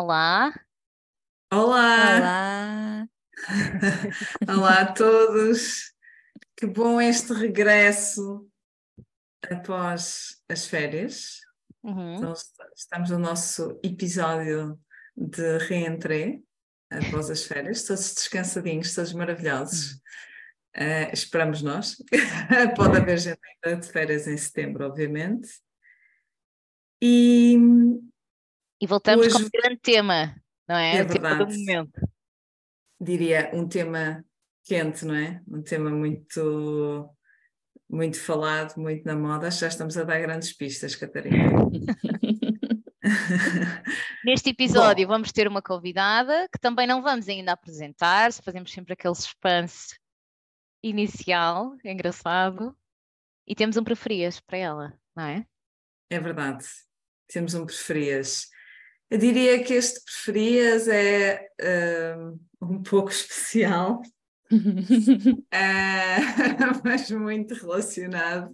Olá. Olá! Olá! Olá a todos! Que bom este regresso após as férias. Uhum. Então, estamos no nosso episódio de reentrée após as férias, todos descansadinhos, todos maravilhosos. Uh, esperamos nós. Pode haver gente ainda de férias em setembro, obviamente. E E voltamos Hoje- com um grande tema, não é? É o tema do verdade. momento. diria um tema quente, não é? Um tema muito muito falado, muito na moda. Já estamos a dar grandes pistas, Catarina. Neste episódio vamos ter uma convidada que também não vamos ainda apresentar, fazemos sempre aquele suspense inicial, engraçado. E temos um preferias para ela, não é? É verdade. Temos um preferias. Eu diria que este preferias é hum, um pouco especial, ah, mas muito relacionado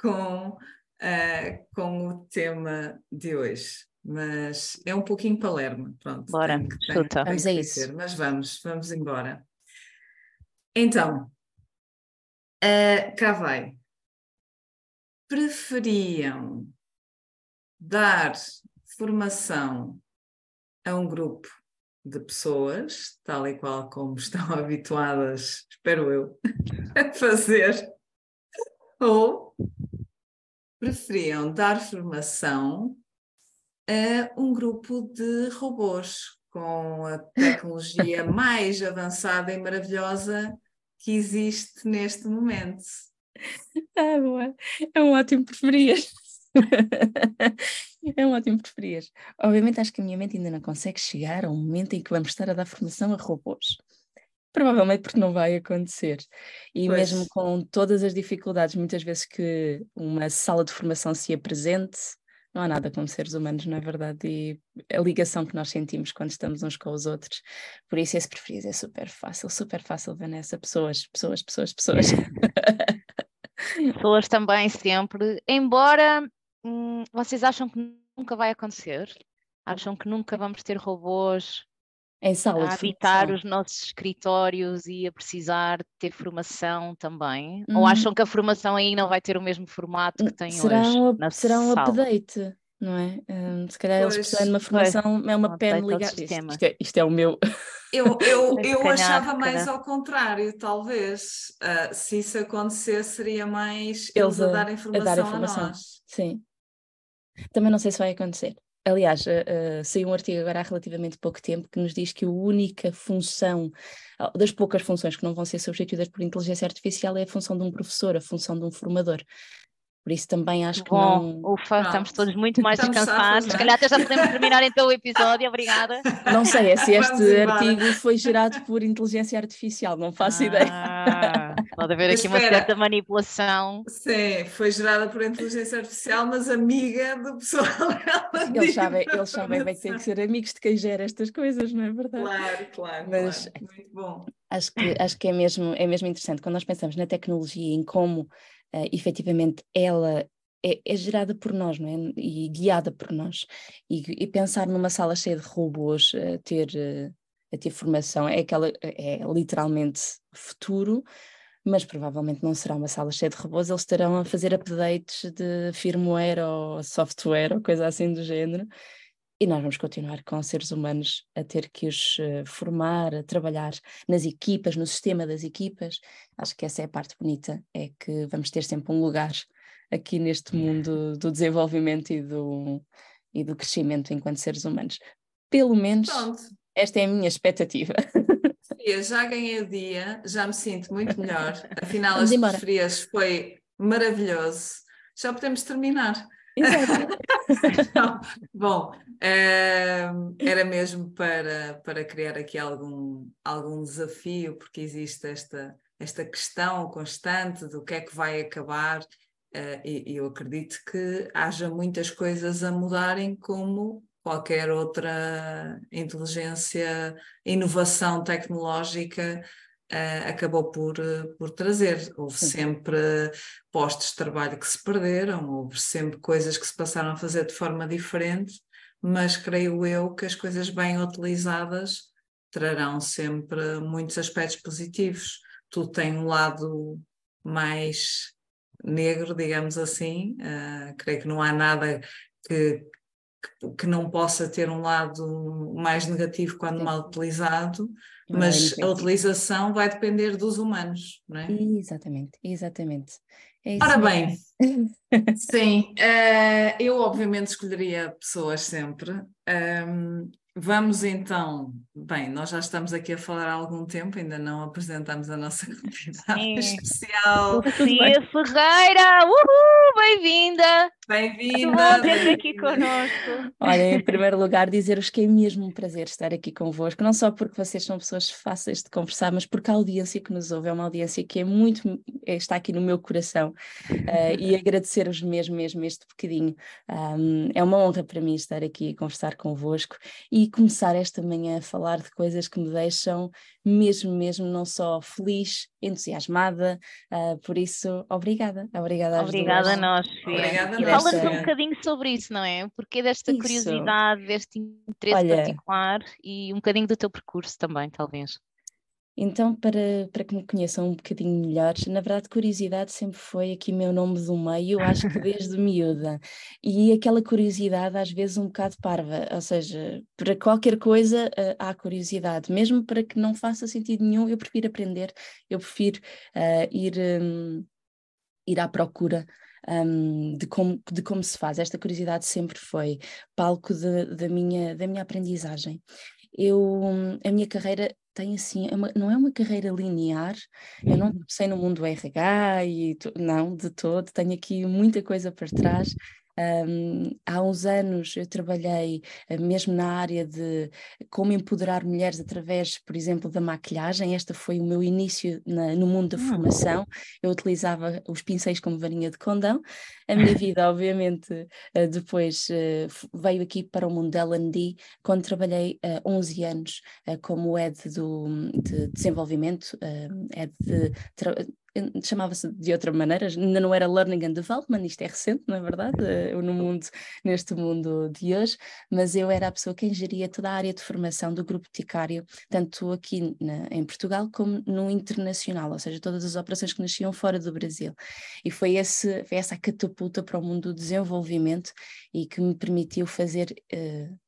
com, ah, com o tema de hoje. Mas é um pouquinho Palermo, pronto. Bora, tenho- chuta. tenho Vamos a isso. Mas vamos, vamos embora. Então, ah, cá vai. Preferiam dar formação a um grupo de pessoas, tal e qual como estão habituadas, espero eu, a fazer, ou preferiam dar formação a um grupo de robôs com a tecnologia mais avançada e maravilhosa que existe neste momento. Ah, boa. É um ótimo preferias. É um ótimo preferias. Obviamente acho que a minha mente ainda não consegue chegar ao momento em que vamos estar a dar formação a robôs. Provavelmente porque não vai acontecer. E Pois. mesmo com todas as dificuldades, muitas vezes que uma sala de formação se apresente, não há nada como seres humanos, não é verdade? E a ligação que nós sentimos quando estamos uns com os outros. Por isso esse preferias é super fácil, super fácil, Vanessa. Pessoas, pessoas, pessoas, pessoas. Pessoas também sempre, embora hum, vocês acham que nunca vai acontecer? Acham que nunca vamos ter robôs Em sala a habitar os nossos escritórios e a precisar ter formação também? Ou Hum. acham que a formação aí não vai ter o mesmo formato que tem será hoje um, na será um update, não é? Hum, se calhar eles Pois, precisam de uma formação, é uma um pen update ao ligada. Isto, sistema. isto é, isto é o meu. Eu, eu, eu calhar, achava mais calhar. ao contrário, talvez. Ah, se isso acontecesse, seria mais Eles eles a, a- dar a informação dar a, informação. nós. Sim. Também não sei se vai acontecer. Aliás, eh, saiu um artigo agora há relativamente pouco tempo que nos diz que a única função, ah, das poucas funções que não vão ser substituídas por inteligência artificial é a função de um professor, a função de um formador. Por isso também acho que Bom, não. ufa, estamos Pronto. todos muito mais Estamos descansados. safos, Se não é? calhar até já podemos terminar então o episódio. Obrigada. Não sei é se Vamos este embora. artigo foi gerado por inteligência artificial, não faço ideia. Ah, pode haver aqui uma espera. certa manipulação. Sim, foi gerada por inteligência artificial, mas amiga do pessoal. Eles sabem, eles sabem bem que têm que ser amigos de quem gera estas coisas, não é verdade? Claro, claro, Mas- claro. Muito bom. Acho que, acho que é, mesmo, é mesmo interessante quando nós pensamos na tecnologia, em como eh, efetivamente ela é, é gerada por nós, não é? E guiada por nós. E, e pensar numa sala cheia de robôs ter, eh, a ter formação é, aquela, é literalmente futuro, mas provavelmente não será uma sala cheia de robôs, eles estarão a fazer updates de firmware ou software ou coisa assim do género. E nós vamos continuar com seres humanos a ter que os eh, formar, a trabalhar nas equipas, no sistema das equipas. Acho que essa é a parte bonita, é que vamos ter sempre um lugar aqui neste mundo do desenvolvimento e do, e do crescimento enquanto seres humanos. Pelo menos Pronto. esta é a minha expectativa. Sofia, já ganhei o dia, já me sinto muito melhor. Afinal, Vamos as embora. preferias foi maravilhoso. Já podemos terminar. Exato. Não, Bom, eh, era mesmo para, para criar aqui algum, algum desafio, porque existe esta, esta questão constante do que é que vai acabar, eh, e eu acredito que haja muitas coisas a mudarem, como qualquer outra inteligência, inovação tecnológica eh, acabou por, eh, por trazer. Houve Sim. sempre postos de trabalho que se perderam, houve sempre coisas que se passaram a fazer de forma diferente, mas creio eu que as coisas bem utilizadas trarão sempre muitos aspectos positivos. Tudo tem um lado mais negro, digamos assim. Uh, creio que não há nada que, que, não possa ter um lado mais negativo quando Sim. mal utilizado, mas a utilização vai depender dos humanos, não é? Exatamente, exatamente. É Ora bem, sim, uh, eu obviamente escolheria pessoas sempre. Um, Vamos então, bem, nós já estamos aqui a falar há algum tempo, ainda não apresentamos a nossa convidada Sim. especial. Sofia Ferreira, uhul, bem-vinda! Bem-vinda! Bem aqui connosco. Olha, em primeiro lugar, dizer-vos que é mesmo um prazer estar aqui convosco, não só porque vocês são pessoas fáceis de conversar, mas porque a audiência que nos ouve é uma audiência que é muito, é, está aqui no meu coração uh, e agradecer-vos mesmo, mesmo este bocadinho. Um, é uma honra para mim estar aqui a conversar convosco e e começar esta manhã a falar de coisas que me deixam mesmo, mesmo não só feliz, entusiasmada, uh, por isso, obrigada, obrigada às Obrigada duas. a nós, Obrigada e fala-nos um bocadinho sobre isso, não é? Porque desta isso. curiosidade, deste interesse Olha, particular e um bocadinho do teu percurso também, talvez. Então, para, para que me conheçam um bocadinho melhor, na verdade, curiosidade sempre foi aqui meu nome do meio, acho que desde miúda. E aquela curiosidade, às vezes, um bocado parva, ou seja, para qualquer coisa uh, há curiosidade, mesmo para que não faça sentido nenhum, eu prefiro aprender, eu prefiro uh, ir, um, ir à procura. Um, de, como, de como se faz. Esta curiosidade sempre foi palco de, de minha, da minha aprendizagem. Eu, a minha carreira tem assim, é uma, não é uma carreira linear, eu não uhum. sei no mundo RH e não, de todo, tenho aqui muita coisa por trás, um, há uns anos eu trabalhei uh, mesmo na área de como empoderar mulheres através, por exemplo, da maquilhagem. Este foi o meu início na, no mundo da hum. formação. Eu utilizava os pincéis como varinha de condão. A minha vida, obviamente, uh, depois uh, veio aqui para o mundo da L&D quando trabalhei uh, 11 anos como head do, de desenvolvimento, head de chamava-se de outra maneira, ainda não era Learning and Development, isto é recente, não é verdade? Eh, no mundo, neste mundo de hoje, mas eu era a pessoa que geria toda a área de formação do grupo Ticário, tanto aqui na, em Portugal como no internacional, ou seja, todas as operações que nasciam fora do Brasil. E foi, esse, foi essa catapulta para o mundo do desenvolvimento e que me permitiu fazer uh,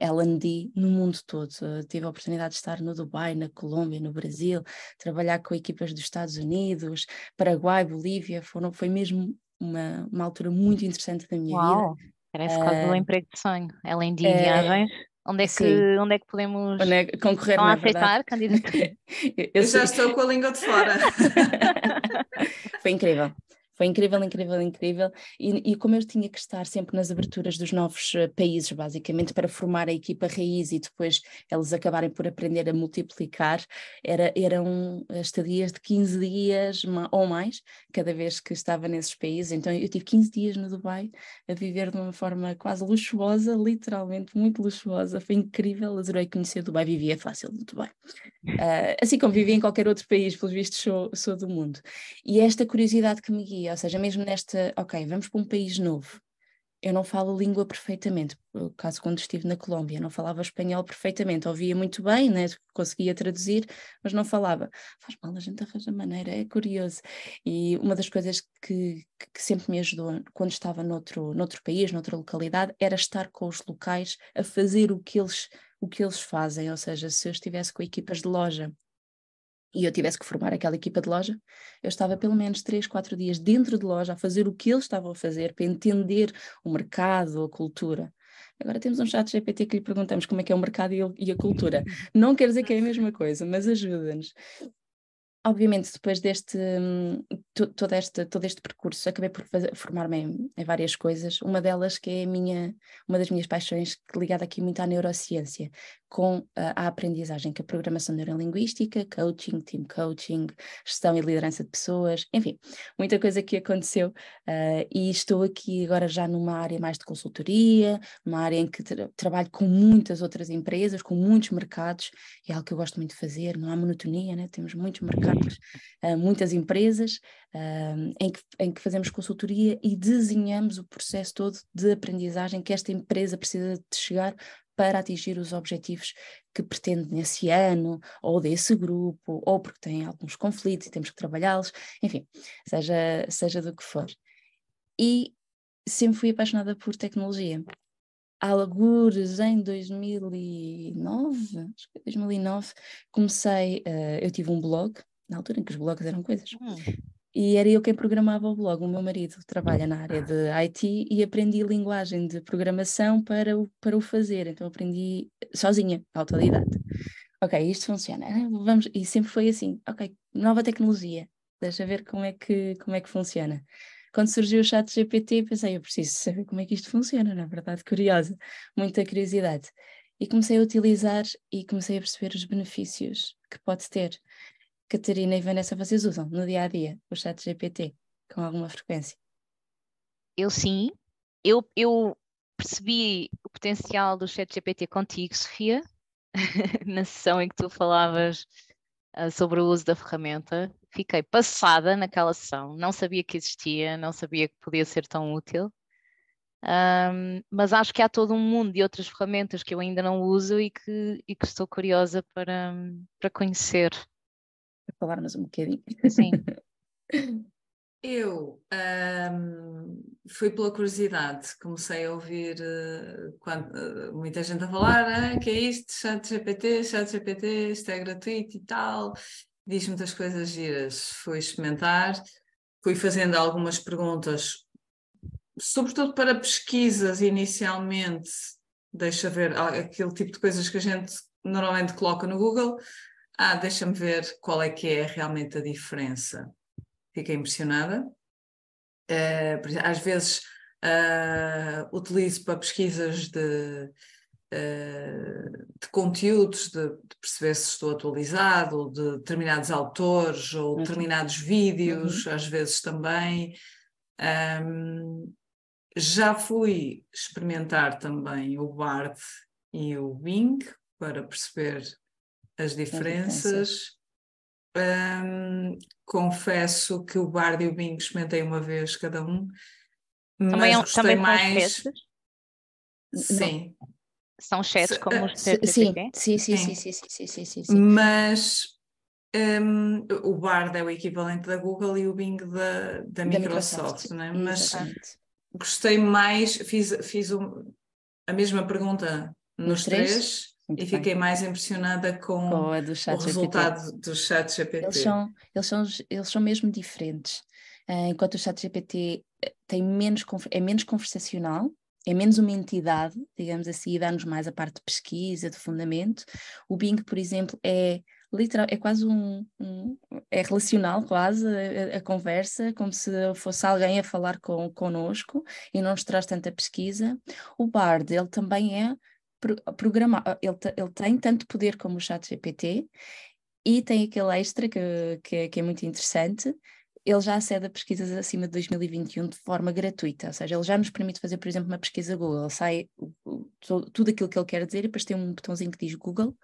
L&D no mundo todo. Tive a oportunidade de estar no Dubai, na Colômbia, no Brasil, trabalhar com equipas dos Estados Unidos, Paraguai, Bolívia, foram, foi mesmo uma, uma altura muito interessante da minha Uau, vida. Parece uh, quase um emprego de sonho, L&D uh, viagens. Onde é, que, onde é que podemos onde é, concorrer, não aceitar candidatura? eu, eu já estou com a língua de fora. Foi incrível. Foi incrível, incrível, incrível. E, e, como eu tinha que estar sempre nas aberturas dos novos uh, países, basicamente, para formar a equipa raiz e depois eles acabarem por aprender a multiplicar, era, eram estadias de 15 dias ou mais, cada vez que estava nesses países. Então eu tive 15 dias no Dubai a viver de uma forma quase luxuosa, literalmente muito luxuosa. Foi incrível, adorei conhecer Dubai, vivia fácil no Dubai. Uh, assim como vivia em qualquer outro país, pelos vistos sou, sou do mundo. E esta curiosidade que me guia ou seja, mesmo nesta, ok, vamos para um país novo, eu não falo língua perfeitamente, no caso quando estive na Colômbia, não falava espanhol perfeitamente, ouvia muito bem, né? conseguia traduzir, mas não falava. Faz mal, a gente arranja maneira, é curioso. E uma das coisas que, que sempre me ajudou quando estava noutro, noutro país, noutra localidade, era estar com os locais a fazer o que eles o que eles fazem, ou seja, se eu estivesse com equipas de loja e eu tivesse que formar aquela equipa de loja, eu estava pelo menos 3, 4 dias dentro de loja a fazer o que eles estavam a fazer para entender o mercado, a cultura. Agora temos um chat GPT que lhe perguntamos como é que é o mercado e a cultura. Não quer dizer que é a mesma coisa, mas ajuda-nos obviamente, depois deste hum, todo, este, todo este percurso, acabei por formar-me em, várias coisas. Uma delas que é a minha, uma das minhas paixões, ligada aqui muito à neurociência, com a, a aprendizagem, que é a programação neurolinguística, coaching, team coaching, gestão e liderança de pessoas, enfim, muita coisa que aconteceu. Uh, e estou aqui agora já numa área mais de consultoria, numa área em que tra trabalho com muitas outras empresas, com muitos mercados, é algo que eu gosto muito de fazer, não há monotonia, né? temos muitos mercados uh, muitas empresas, uh, em, que, em que fazemos consultoria e desenhamos o processo todo de aprendizagem que esta empresa precisa de chegar para atingir os objetivos que pretende nesse ano, ou desse grupo, ou porque tem alguns conflitos e temos que trabalhá-los, enfim, seja, seja do que for. E sempre fui apaixonada por tecnologia. Algures em 2009, acho que 2009, comecei, uh, eu tive um blog, na altura em que os blogs eram coisas, hum. e era eu quem programava o blog. O meu marido trabalha na área de IT e aprendi linguagem de programação para o, para o fazer, então aprendi sozinha, autodidata. Ok, isto funciona, vamos, e sempre foi assim, ok, nova tecnologia, deixa ver como é que, como é que funciona quando surgiu o chat GPT, pensei, eu preciso saber como é que isto funciona, na verdade, curiosa, muita curiosidade. E comecei a utilizar e comecei a perceber os benefícios que pode ter. Catarina e Vanessa, vocês usam no dia a dia o chat GPT com alguma frequência? Eu sim. Eu, eu percebi o potencial do chat GPT contigo, Sofia, na sessão em que tu falavas uh, sobre o uso da ferramenta fiquei passada naquela sessão, não sabia que existia, não sabia que podia ser tão útil. Um, mas acho que há todo um mundo de outras ferramentas que eu ainda não uso e que, e que estou curiosa para, para conhecer. Para falarmos um bocadinho. Sim. Eu um, fui pela curiosidade, comecei a ouvir uh, quando, uh, muita gente a falar ah, que é isto, chat GPT, chat GPT, isto é gratuito e tal, diz muitas coisas giras. Fui experimentar, fui fazendo algumas perguntas, sobretudo para pesquisas inicialmente. Deixa ver aquele tipo de coisas que a gente normalmente coloca no Google. Ah, deixa-me ver qual é que é realmente a diferença. Fiquei impressionada. Uh, às vezes uh, utilizo para pesquisas de eh, de conteúdos, de, de, perceber se estou atualizado, de determinados autores ou uhum. determinados vídeos, uhum. às vezes também. Um, já fui experimentar também o Bard e o Bing para perceber as diferenças. Um, confesso que o Bard e o Bing experimentei uma vez cada um, também, mas é gostei também mais. Sim, Não. São chats como os sim, sim, sim, sim, sim, sim, sim, sim, sim, sim. Mas um, o Bard é o equivalente da Google e o Bing da, da, da Microsoft, Microsoft né? mas Exatamente. gostei mais, fiz, fiz um, a mesma pergunta nos três, três e fiquei bem. mais impressionada com, com o resultado GPT. do chat GPT. Eles são, eles são, eles são mesmo diferentes. Uh, enquanto o chat GPT eh, tem menos, é menos conversacional, é menos uma entidade, digamos assim, e dá-nos mais a parte de pesquisa, de fundamento. O Bing, por exemplo, é literal, é quase um, um é relacional quase a, a, conversa, como se fosse alguém a falar com, connosco e não nos traz tanta pesquisa. O Bard, ele também é programar, ele, ele tem tanto poder como o chat GPT e tem aquele extra que, que, que é muito interessante, ele já acede a pesquisas acima de 2021 de forma gratuita, ou seja, ele já nos permite fazer, por exemplo, uma pesquisa Google, sai tudo aquilo que ele quer dizer e depois tem um botãozinho que diz Google,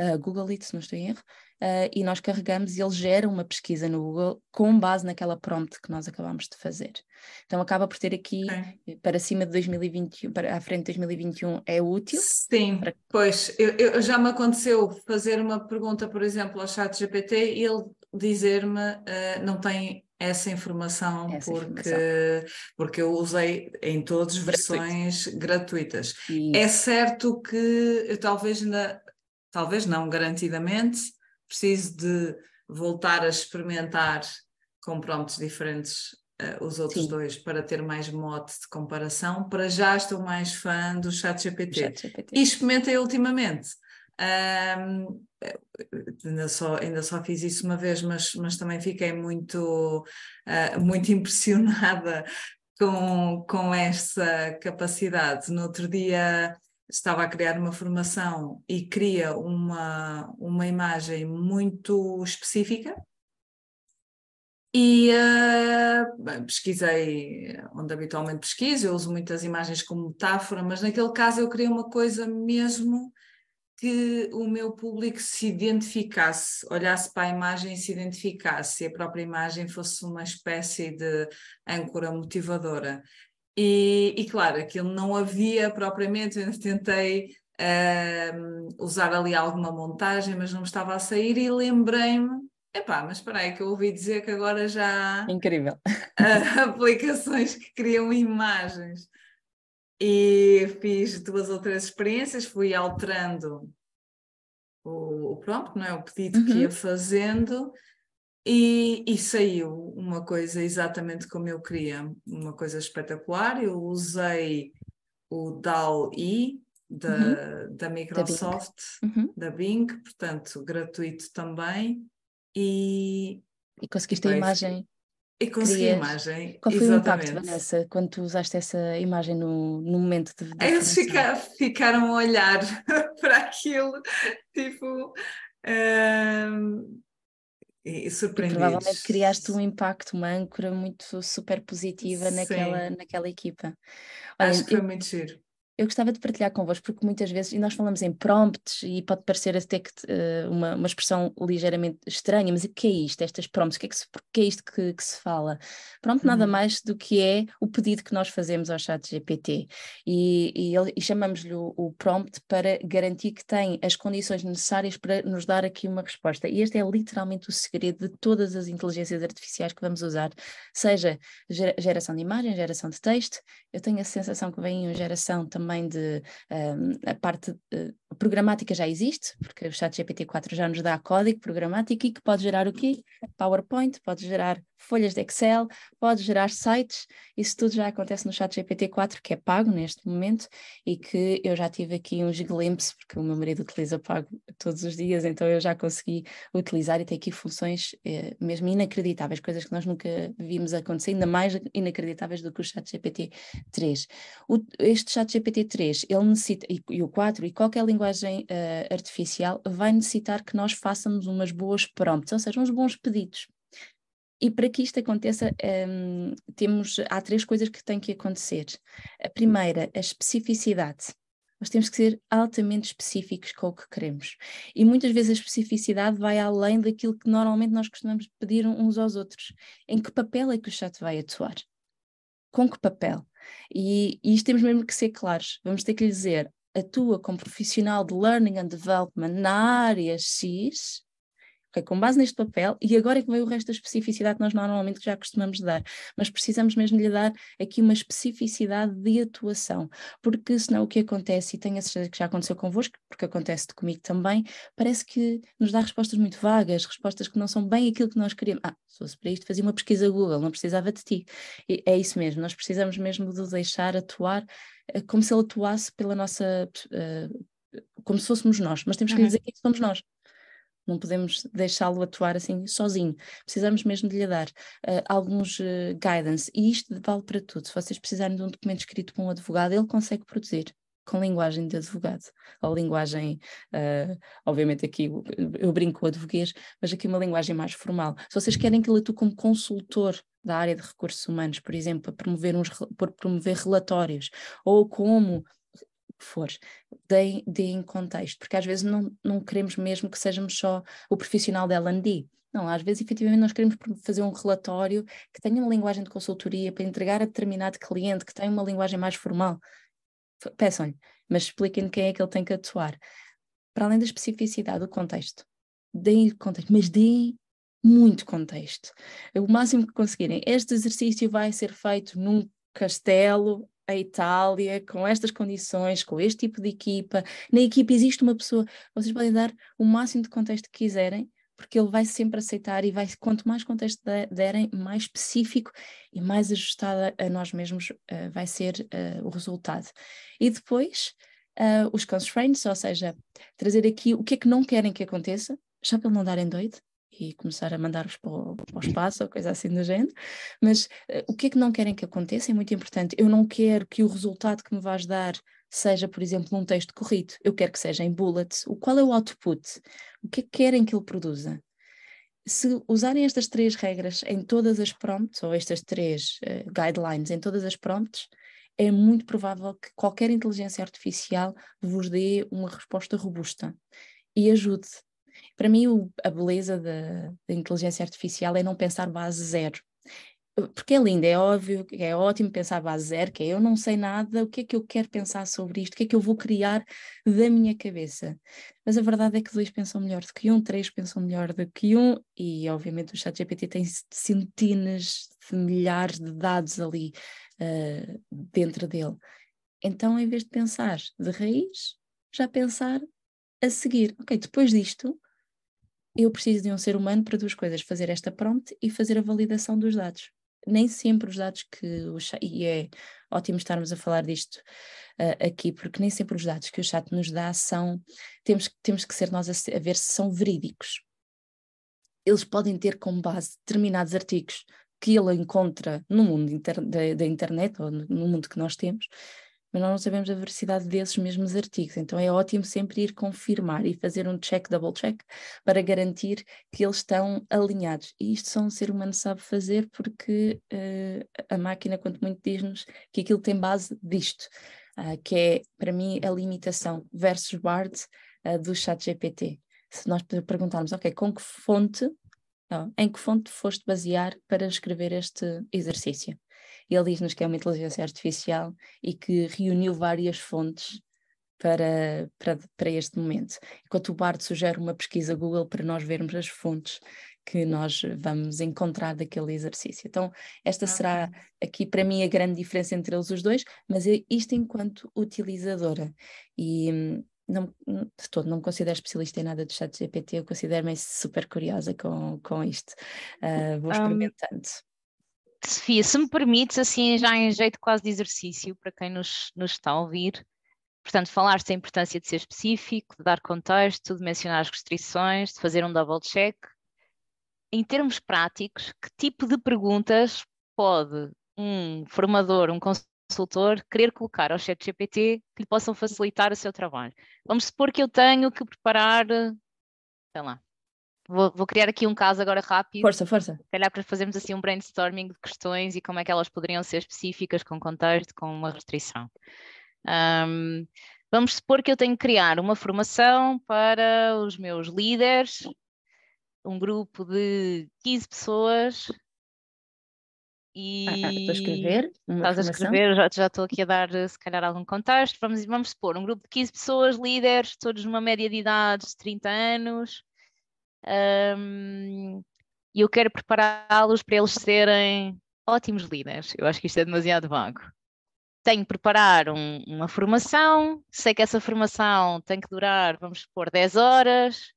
uh, Google It, se não estou em erro, uh, e nós carregamos e ele gera uma pesquisa no Google com base naquela prompt que nós acabamos de fazer. Então acaba por ter aqui, okay. para cima de 2021, para a frente de 2021 é útil. Sim, para... pois, eu, eu, já me aconteceu fazer uma pergunta, por exemplo, ao chat GPT e ele dizer-me uh, não tem essa informação essa porque, informação. porque eu usei em todas versões gratuitas. É certo que eu talvez ainda, talvez não garantidamente, preciso de voltar a experimentar com prompts diferentes uh, os outros Sim. dois para ter mais mote de comparação. Para já estou mais fã do ChatGPT. Chat e experimentei ultimamente. Um, ainda, só, ainda só fiz isso uma vez, mas, mas também fiquei muito, uh, muito impressionada com, com essa capacidade. No outro dia estava a criar uma formação e queria uma, uma imagem muito específica. E uh, pesquisei onde habitualmente pesquiso, eu uso muitas imagens como metáfora, mas naquele caso eu queria uma coisa mesmo que o meu público se identificasse, olhasse para a imagem e se identificasse, e a própria imagem fosse uma espécie de âncora motivadora. E, e claro, aquilo não havia propriamente, eu tentei uh, usar ali alguma montagem, mas não me estava a sair e lembrei-me Epá, mas espera aí que eu ouvi dizer que agora já há Incrível. aplicações que criam imagens. E fiz duas ou três experiências, fui alterando o, o prompt, não é? o pedido uhum. que ia fazendo e, e, saiu uma coisa exatamente como eu queria, uma coisa espetacular. Eu usei o DAL-E da, uhum. da Microsoft, da Bing. Uhum. da Bing, portanto gratuito também e, e conseguiste a imagem. E consegui a imagem. Qual foi Exatamente. o impacto, Vanessa, quando tu usaste essa imagem no, no momento de. de Eles fica, ficaram a olhar para aquilo, tipo. Um, e surpreendidos. E provavelmente criaste um impacto, uma âncora muito super positiva naquela, naquela equipa. Olha, Acho que foi muito giro eu gostava de partilhar convosco, porque muitas vezes, e nós falamos em prompts, e pode parecer até que, uh, uma, uma expressão ligeiramente estranha, mas o que é isto, estas prompts? O que é, que, se, que é isto que, que, se fala? Prompt uhum. nada mais do que é o pedido que nós fazemos ao chat GPT, e, e, e chamamos-lhe o, o, prompt para garantir que tem as condições necessárias para nos dar aqui uma resposta. E este é literalmente o segredo de todas as inteligências artificiais que vamos usar, seja geração de imagem, geração de texto, eu tenho a sensação que vem em geração também também de um, a parte uh, programática já existe, porque o chat GPT-4 já nos dá código programático e que pode gerar o quê? PowerPoint, pode gerar folhas de Excel, pode gerar sites, isso tudo já acontece no chat GPT-4, que é pago neste momento e que eu já tive aqui uns glimpses, porque o meu marido utiliza pago todos os dias, então eu já consegui utilizar e tem aqui funções eh, mesmo inacreditáveis, coisas que nós nunca vimos acontecer, ainda mais inacreditáveis do que o chat GPT-3. este chat GPT-3, ele necessita, e, e, o 4, e qualquer linguagem uh, artificial, vai necessitar que nós façamos umas boas prompts, ou seja, uns bons pedidos. E para que isto aconteça, um, temos, há três coisas que têm que acontecer. A primeira, a especificidade. Nós temos que ser altamente específicos com o que queremos. E muitas vezes a especificidade vai além daquilo que normalmente nós costumamos pedir uns aos outros. Em que papel é que o chat vai atuar? Com que papel? E, e isto temos mesmo que ser claros. Vamos ter que lhe dizer: atua como profissional de Learning and Development na área X ok, com base neste papel, e agora é que vem o resto da especificidade que nós normalmente já costumamos dar, mas precisamos mesmo lhe dar aqui uma especificidade de atuação, porque senão o que acontece, e tenho a certeza que já aconteceu convosco, porque acontece comigo também, parece que nos dá respostas muito vagas, respostas que não são bem aquilo que nós queríamos. Ah, se fosse para isto, fazia uma pesquisa Google, não precisava de ti. E é isso mesmo, nós precisamos mesmo de deixar atuar eh, como se ele atuasse pela nossa. Uh, como se fôssemos nós, mas temos que lhe uhum. dizer que somos nós não podemos deixá-lo atuar assim sozinho. Precisamos mesmo de lhe dar uh, alguns uh, guidance, e isto vale para tudo. Se vocês precisarem de um documento escrito por um advogado, ele consegue produzir com linguagem de advogado, ou linguagem, uh, obviamente aqui eu, brinco com advoguês, mas aqui uma linguagem mais formal. Se vocês querem que ele atue como consultor da área de recursos humanos, por exemplo, para promover, uns, para promover relatórios, ou como for, deem, deem contexto, porque às vezes não, não queremos mesmo que sejamos só o profissional da L&D. Não, às vezes efetivamente nós queremos fazer um relatório que tenha uma linguagem de consultoria para entregar a determinado cliente, que tenha uma linguagem mais formal. Peçam-lhe, mas expliquem quem é que ele tem que atuar. Para além da especificidade do contexto, deem-lhe contexto, mas deem muito contexto. O máximo que conseguirem. Este exercício vai ser feito num castelo a Itália com estas condições, com este tipo de equipa. Na equipa existe uma pessoa, vocês podem dar o máximo de contexto que quiserem, porque ele vai sempre aceitar e vai, quanto mais contexto derem, mais específico e mais ajustado a nós mesmos uh, vai ser uh, o resultado. E depois, uh, os constraints, ou seja, trazer aqui o que é que não querem que aconteça, já para não darem doido, e começar a mandar-vos para, para o espaço ou coisa assim do género, mas uh, o que é que não querem que aconteça é muito importante. Eu não quero que o resultado que me vais dar seja, por exemplo, um texto corrido, eu quero que seja em bullets. O, qual é o output? O que é que querem que ele produza? Se usarem estas três regras em todas as prompts, ou estas três uh, guidelines em todas as prompts, é muito provável que qualquer inteligência artificial vos dê uma resposta robusta e ajude. Para mim, o, a beleza da, da inteligência artificial é não pensar base zero porque é lindo, é óbvio, é ótimo pensar base zero, que é eu não sei nada, o que é que eu quero pensar sobre isto, o que é que eu vou criar da minha cabeça. Mas a verdade é que dois pensam melhor do que um, três pensam melhor do que um, e obviamente o ChatGPT tem centenas de milhares de dados ali uh, dentro dele. Então, em vez de pensar de raiz, já pensar a seguir, ok, depois disto, eu preciso de um ser humano para duas coisas: fazer esta prompt e fazer a validação dos dados nem sempre os dados que o chat, e é ótimo estarmos a falar disto uh, aqui, porque nem sempre os dados que o chat nos dá são, temos, temos que ser nós a, a ver se são verídicos. Eles podem ter como base determinados artigos que ele encontra no mundo inter, da, da internet ou no, no mundo que nós temos, mas nós não sabemos a veracidade desses mesmos artigos. Então é ótimo sempre ir confirmar e fazer um check, double check, para garantir que eles estão alinhados. E isto só um ser humano sabe fazer porque uh, a máquina, quanto muito, diz-nos que aquilo tem base disto, uh, que é, para mim, a limitação versus BARD uh, do chat GPT. Se nós perguntarmos, ok, com que fonte, não, em que fonte foste basear para escrever este exercício? Ele diz-nos que é uma inteligência artificial e que reuniu várias fontes para, para, para este momento. Enquanto o Bart sugere uma pesquisa Google para nós vermos as fontes que nós vamos encontrar daquele exercício. Então, esta okay. será aqui para mim a grande diferença entre eles os dois, mas é isto enquanto utilizadora. E hum, não, de todo, não me considero especialista em nada de chat GPT, eu considero-me super curiosa com, com isto. Uh, vou experimentando. Um, Sofia, se me permites, assim já em jeito quase de exercício para quem nos, nos está a ouvir, portanto, falar-se da importância de ser específico, de dar contexto, de mencionar as restrições, de fazer um double check. Em termos práticos, que tipo de perguntas pode um formador, um consultor querer colocar ao chat GPT que lhe possam facilitar o seu trabalho? Vamos supor que eu tenho que preparar, sei lá, Vou, vou, criar aqui um caso agora rápido. Força, força. Se calhar para fazermos assim um brainstorming de questões e como é que elas poderiam ser específicas, com contexto, com uma restrição. Um, vamos supor que eu tenho que criar uma formação para os meus líderes, um grupo de 15 pessoas. E... Ah, estou a escrever. Estás a escrever, já, já estou aqui a dar se calhar algum contexto. Vamos, vamos supor um grupo de 15 pessoas, líderes, todos numa média de idade de 30 anos um, e eu quero prepará-los para eles serem ótimos líderes. Eu acho que isto é demasiado vago. Tenho que preparar um, uma formação, sei que essa formação tem que durar, vamos supor, 10 horas,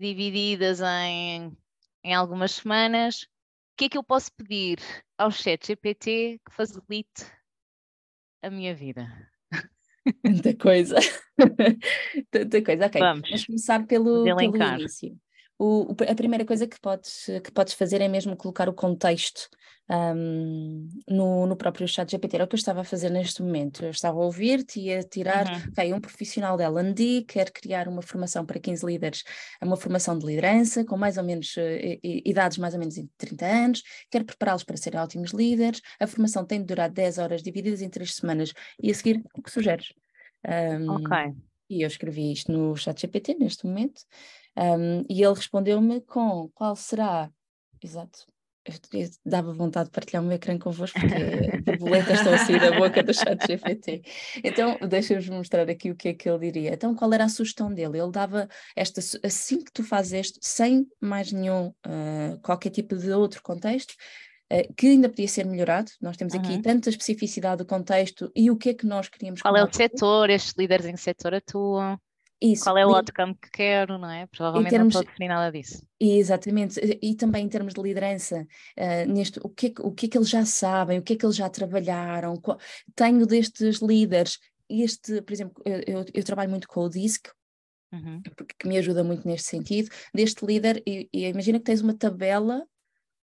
divididas em, em algumas semanas. O que é que eu posso pedir ao chat GPT que facilite a minha vida? Tanta coisa. Tanta coisa. Ok, vamos, vamos começar pelo, pelo início o, a primeira coisa que podes, que podes fazer é mesmo colocar o contexto um, no, no próprio chat GPT. Era o que eu estava a fazer neste momento. Eu estava a ouvir-te e a tirar, uhum. ok, um profissional da L&D quer criar uma formação para 15 líderes, uma formação de liderança com mais ou menos, uh, idades mais ou menos de 30 anos, quer prepará-los para serem ótimos líderes, a formação tem de durar 10 horas divididas em 3 semanas e a seguir, o que sugeres? Um, ok. E eu escrevi isto no chat GPT neste momento um, e ele respondeu-me com qual será, exato, eu dava vontade de partilhar o meu ecrã convosco porque borboletas estão a sair da boca do chat GPT. Então, deixa-vos mostrar aqui o que é que ele diria. Então, qual era a sugestão dele? Ele dava esta, assim que tu fazes isto, sem mais nenhum, uh, qualquer tipo de outro contexto, uh, que ainda podia ser melhorado. Nós temos aqui uhum. tanta especificidade do contexto e o que é que nós queríamos... Qual é o setor, estes líderes em que setor atuam? Isso. Qual é o outcome que quero, não é? Provavelmente termos, não estou a definir nada disso. Exatamente, e também em termos de liderança, uh, neste, o, que, é o que é que eles já sabem, o que é que eles já trabalharam, qual, tenho destes líderes, este, por exemplo, eu, eu, eu trabalho muito com o DISC, uhum. porque me ajuda muito neste sentido, deste líder, e, e imagina que tens uma tabela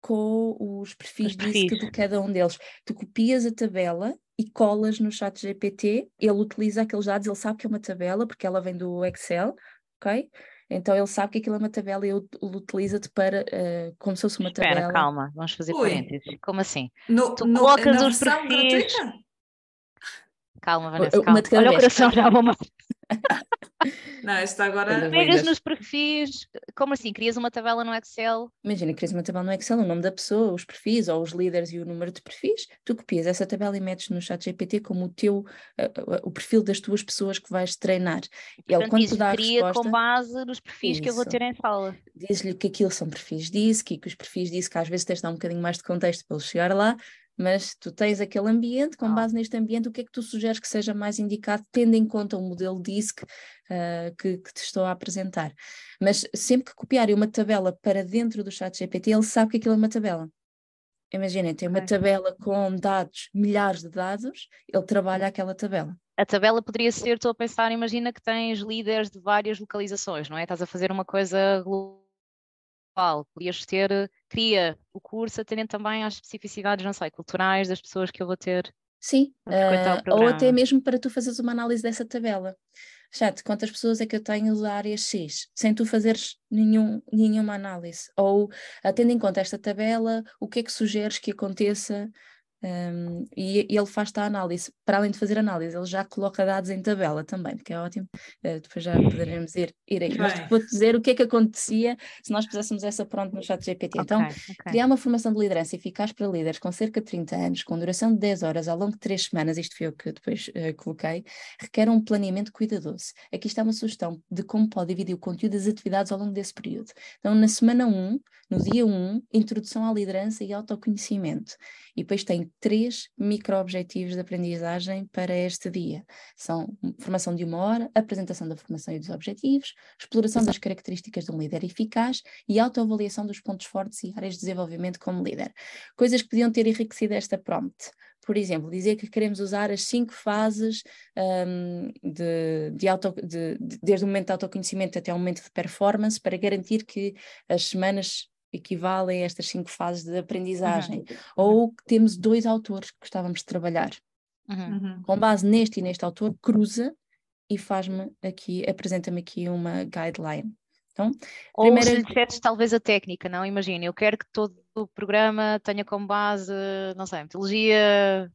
com os perfis, os perfis. de cada um deles. Tu copias a tabela e colas no chat GPT, ele utiliza aqueles dados, ele sabe que é uma tabela, porque ela vem do Excel, ok? Então ele sabe que aquilo é uma tabela e ele utiliza-te para uh, como se fosse uma Espera, tabela. calma, vamos fazer Oi. parênteses. Como assim? No, tu no, colocas os perfis. Gratuita? Calma, Vanessa, calma. Uma Olha o coração já vou Não, esta agora. Pegas nos perfis, como assim? Crias uma tabela no Excel? Imagina, crias uma tabela no Excel, o nome da pessoa, os perfis, ou os líderes e o número de perfis. Tu copias essa tabela e metes no chat GPT como o teu, uh, uh, o perfil das tuas pessoas que vais treinar. E ele, quando te dá a resposta, com base nos perfis isso. que eu vou ter em sala. Diz-lhe que aquilo são perfis disso, que, que os perfis disso, que às vezes tens de dar um bocadinho mais de contexto para ele chegar lá, mas tu tens aquele ambiente, com base neste ambiente, o que é que tu sugeres que seja mais indicado, tendo em conta o modelo DISC uh, que, que, te estou a apresentar. Mas sempre que copiarem uma tabela para dentro do chat GPT, ele sabe que aquilo é uma tabela. Imaginem, tem uma tabela com dados, milhares de dados, ele trabalha aquela tabela. A tabela poderia ser, estou a pensar, imagina que tens líderes de várias localizações, não é? Estás a fazer uma coisa global podias ter, cria o curso atendendo também às especificidades, não sei, culturais das pessoas que eu vou ter. Sim, uh, ou até mesmo para tu fazeres uma análise dessa tabela. Chat, quantas pessoas é que eu tenho da área X, sem tu fazeres nenhum, nenhuma análise? Ou, tendo em conta esta tabela, o que é que sugeres que aconteça um, e, e, ele faz a análise, para além de fazer análise, ele já coloca dados em tabela também, porque é ótimo. Uh, depois já poderemos ir, ir aí. Mas vou-te dizer o que é que acontecia se nós puséssemos essa pronto no chat GPT. Okay, então, okay. criar uma formação de liderança eficaz para líderes com cerca de 30 anos, com duração de 10 horas ao longo de 3 semanas, isto foi o que depois uh, coloquei, requer um planeamento cuidadoso. Aqui está uma sugestão de como pode dividir o conteúdo das atividades ao longo desse período. Então, na semana 1, no dia 1, introdução à liderança e autoconhecimento. E depois tem três micro-objetivos de aprendizagem para este dia. São formação de uma hora, apresentação da formação e dos objetivos, exploração das características de um líder eficaz e autoavaliação dos pontos fortes e áreas de desenvolvimento como líder. Coisas que podiam ter enriquecido esta prompt. Por exemplo, dizer que queremos usar as cinco fases um, de, de, auto, de, de, desde o momento de autoconhecimento até o momento de performance para garantir que as semanas equivalem a estas cinco fases de aprendizagem. Uhum. Ou temos dois autores que gostávamos de trabalhar. Uhum. uhum. Com base neste e neste autor, cruza e faz-me aqui, apresenta-me aqui uma guideline. Então, Ou primeira... se lhe disseres talvez a técnica, não? Imagina, eu quero que todo o programa tenha como base, não sei, metodologia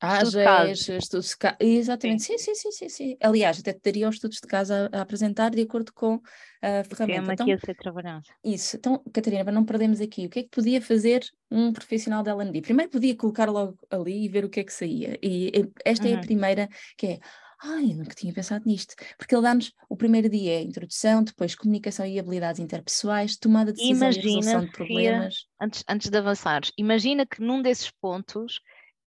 ah, estudo já estudos de casa. Exatamente, sim. Sim, sim, sim, sim, Aliás, até te daria os estudos de casa a, a apresentar de acordo com a ferramenta. Tema então, que ia ser trabalhado. Isso. Então, Catarina, para não perdermos aqui, o que é que podia fazer um profissional da L&D? Primeiro podia colocar logo ali e ver o que é que saía. E esta uhum. é a uhum. primeira, que é, Ai, eu nunca tinha pensado nisto. Porque ele dá-nos o primeiro dia é introdução, depois comunicação e habilidades interpessoais, tomada de decisão imagina, e resolução de problemas. Fia, antes, antes de avançares, imagina que num desses pontos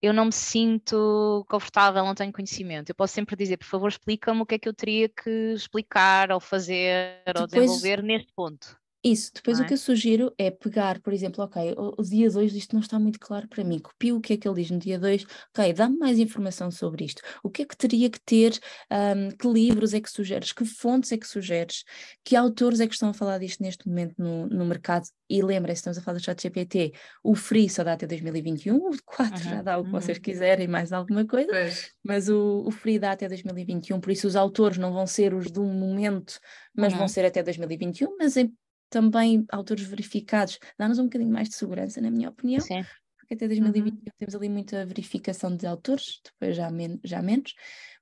eu não me sinto confortável, não tenho conhecimento. Eu posso sempre dizer, por favor, explica-me o que é que eu teria que explicar ou fazer Depois, ou desenvolver neste ponto. Isso, depois é? o que eu sugiro é pegar, por exemplo, ok, o, o dia 2 isto não está muito claro para mim, copio o que é que ele diz no dia 2, ok, dá-me mais informação sobre isto, o que é que teria que ter, um, que livros é que sugeres, que fontes é que sugeres, que autores é que estão a falar disto neste momento no, no mercado, e lembrem-se, estamos a falar do chat GPT, o free só dá até 2021, o 4 uhum, já dá o que uhum. vocês quiserem, mais alguma coisa, pois. mas o, o free dá até 2021, por isso os autores não vão ser os um momento, mas uhum. vão ser até 2021, mas em também autores verificados, dá-nos um bocadinho mais de segurança, na minha opinião. Sim. Porque até 2021 uhum. temos ali muita verificação de autores, depois já, men já menos.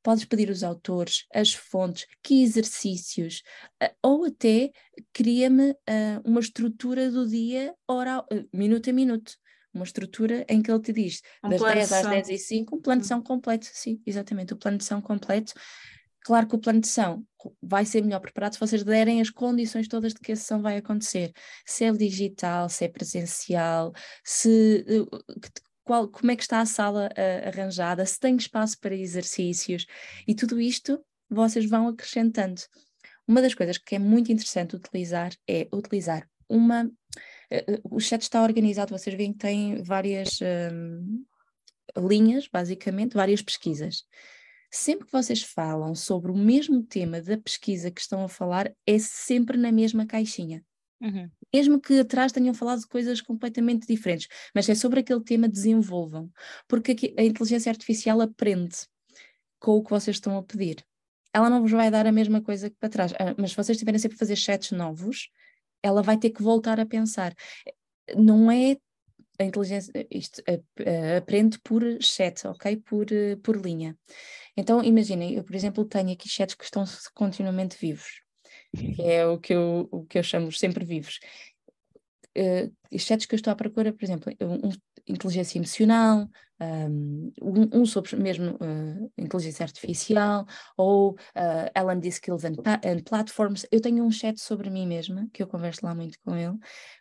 Podes pedir os autores, as fontes, que exercícios, uh, ou até cria-me uh, uma estrutura do dia, hora, uh, minuto a minuto uma estrutura em que ele te diz um das 10 às 10 e 5, um plano de ação completo, sim, exatamente, o plano de ação completo Claro que o plano de sessão vai ser melhor preparado se vocês derem as condições todas de que a sessão vai acontecer. Se é digital, se é presencial, se, eh, qual, como é que está a sala uh, arranjada, se tem espaço para exercícios e tudo isto vocês vão acrescentando. Uma das coisas que é muito interessante utilizar é utilizar uma. Uh, o chat está organizado, vocês veem que tem várias um, linhas, basicamente, várias pesquisas sempre que vocês falam sobre o mesmo tema da pesquisa que estão a falar, é sempre na mesma caixinha. Uhum. Mesmo que atrás tenham falado de coisas completamente diferentes, mas é sobre aquele tema, desenvolvam. Porque a inteligência artificial aprende com o que vocês estão a pedir. Ela não vos vai dar a mesma coisa que para trás, ah, mas se vocês estiverem sempre a fazer chats novos, ela vai ter que voltar a pensar. Não é a inteligência, isto aprende por chat, ok? Por, por linha. Então, imaginem, eu, por exemplo, tenho aqui chats que estão continuamente vivos, que é o que eu, o que eu chamo sempre vivos. Uh, chats que eu estou à procura, por exemplo, um, inteligência emocional, um, um sobre mesmo uh, inteligência artificial, ou uh, L&D Skills and, and, Platforms. Eu tenho um chat sobre mim mesma, que eu converso lá muito com ele,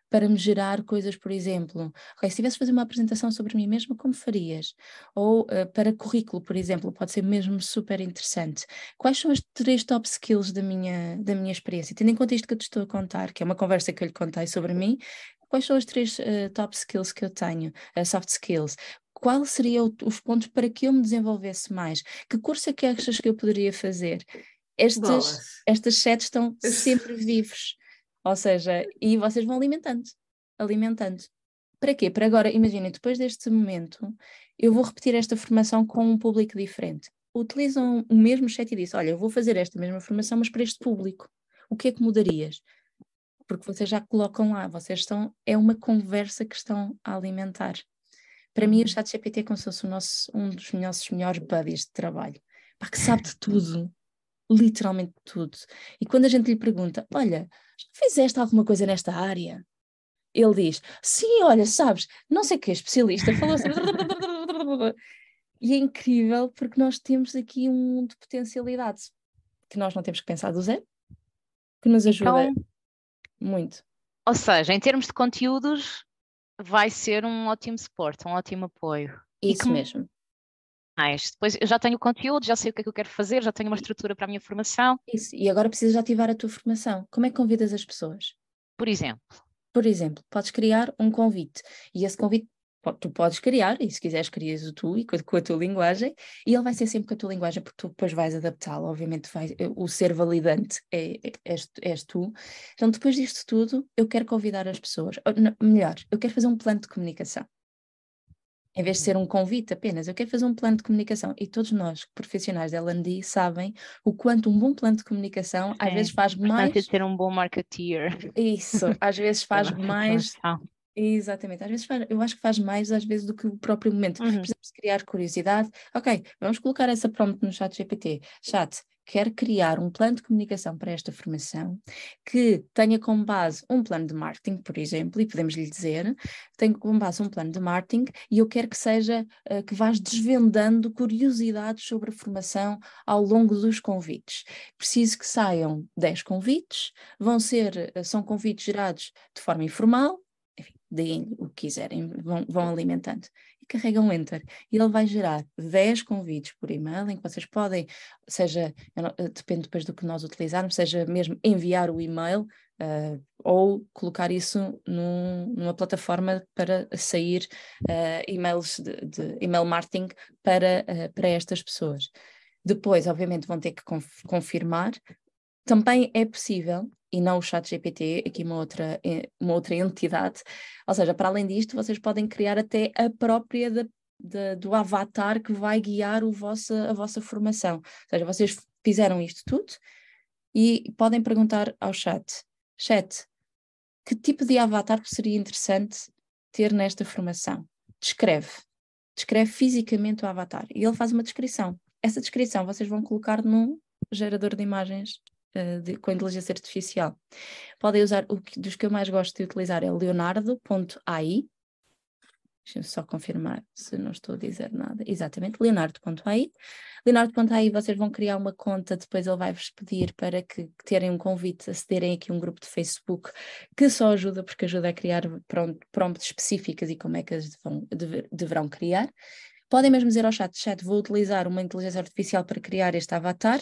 para me gerar coisas, por exemplo, ok, se tivesse fazer uma apresentação sobre mim mesma, como farias? Ou uh, para currículo, por exemplo, pode ser mesmo super interessante. Quais são as três top skills da minha, da minha experiência? Tendo em conta isto que eu te estou a contar, que é uma conversa que eu lhe contei sobre mim, quais são as três uh, top skills que eu tenho, uh, soft skills? Quais seriam os pontos para que eu me desenvolvesse mais? Que curso é que achas que eu poderia fazer? Estas, estas sets estão sempre vivos. Ou seja, e vocês vão alimentando, alimentando. Para quê? Para agora, imaginem, depois deste momento, eu vou repetir esta formação com um público diferente. Utilizam o mesmo chat e dizem: Olha, eu vou fazer esta mesma formação, mas para este público. O que é que mudarias? Porque vocês já colocam lá, vocês estão, é uma conversa que estão a alimentar. Para mim, o uhum. chat GPT é como se fosse nosso, um dos nossos melhores buddies de trabalho. Pá, que sabe de tudo, literalmente tudo. E quando a gente lhe pergunta, olha, já fizeste alguma coisa nesta área? Ele diz, sim, olha, sabes, não sei que é especialista, falou assim. e é incrível porque nós temos aqui um mundo de potencialidades que nós não temos que pensar do zero, que nos ajuda então, muito. Ou seja, em termos de conteúdos, vai ser um ótimo suporte, um ótimo apoio. Isso mesmo mais. Depois eu já tenho o conteúdo, já sei o que é que eu quero fazer, já tenho uma estrutura para a minha formação. Isso, e agora precisas ativar a tua formação. Como é que convidas as pessoas? Por exemplo. Por exemplo, podes criar um convite e esse convite tu podes criar, e se quiseres crias o tu e com, a tua linguagem, e ele vai ser sempre com a tua linguagem, porque tu depois vais adaptá-lo, obviamente vai, o ser validante é, é, és, és, tu. Então, depois disto tudo, eu quero convidar as pessoas, ou, não, melhor, eu quero fazer um plano de comunicação em vez de ser um convite apenas, eu quero fazer um plano de comunicação. E todos nós, profissionais da L&D, sabem o quanto um bom plano de comunicação às vezes faz mais... É ter um bom marketeer. Isso, às vezes faz mais... Exatamente, às vezes faz, eu acho que faz mais às vezes do que o próprio momento. Uhum. Precisamos criar curiosidade. Ok, vamos colocar essa prompt no chat GPT. Chat, quer criar um plano de comunicação para esta formação que tenha como base um plano de marketing, por exemplo, e podemos lhe dizer, tem como base um plano de marketing e eu quero que seja, uh, que vás desvendando curiosidades sobre a formação ao longo dos convites. Preciso que saiam 10 convites, vão ser, uh, são convites gerados de forma informal, deem o que quiserem, vão, vão alimentando e carregam Enter. E ele vai gerar 10 convites por e-mail em que vocês podem, seja, eh, depende depois do que nós utilizarmos, seja mesmo enviar o e-mail uh, ou colocar isso num, numa plataforma para sair uh, e-mails de, de, email marketing para, uh, para estas pessoas. Depois, obviamente, vão ter que conf confirmar. Também é possível e não o chat GPT, aqui uma outra, uma outra entidade. Ou seja, para além disto, vocês podem criar até a própria do avatar que vai guiar o vossa, a vossa formação. Ou seja, vocês fizeram isto tudo e podem perguntar ao chat, chat, que tipo de avatar seria interessante ter nesta formação? Descreve. Descreve fisicamente o avatar. E ele faz uma descrição. Essa descrição vocês vão colocar num gerador de imagens uh, de, com inteligência artificial. Podem usar, o que, dos que eu mais gosto de utilizar é leonardo.ai. Deixa-me só confirmar se não estou a dizer nada. Exatamente, leonardo.ai. Leonardo.ai, vocês vão criar uma conta, depois ele vai-vos pedir para que, que terem um convite, acederem aqui a um grupo de Facebook que só ajuda, porque ajuda a criar prompts específicas e como é que as vão, deverão criar. Podem mesmo dizer ao chat, chat, vou utilizar uma inteligência artificial para criar este avatar,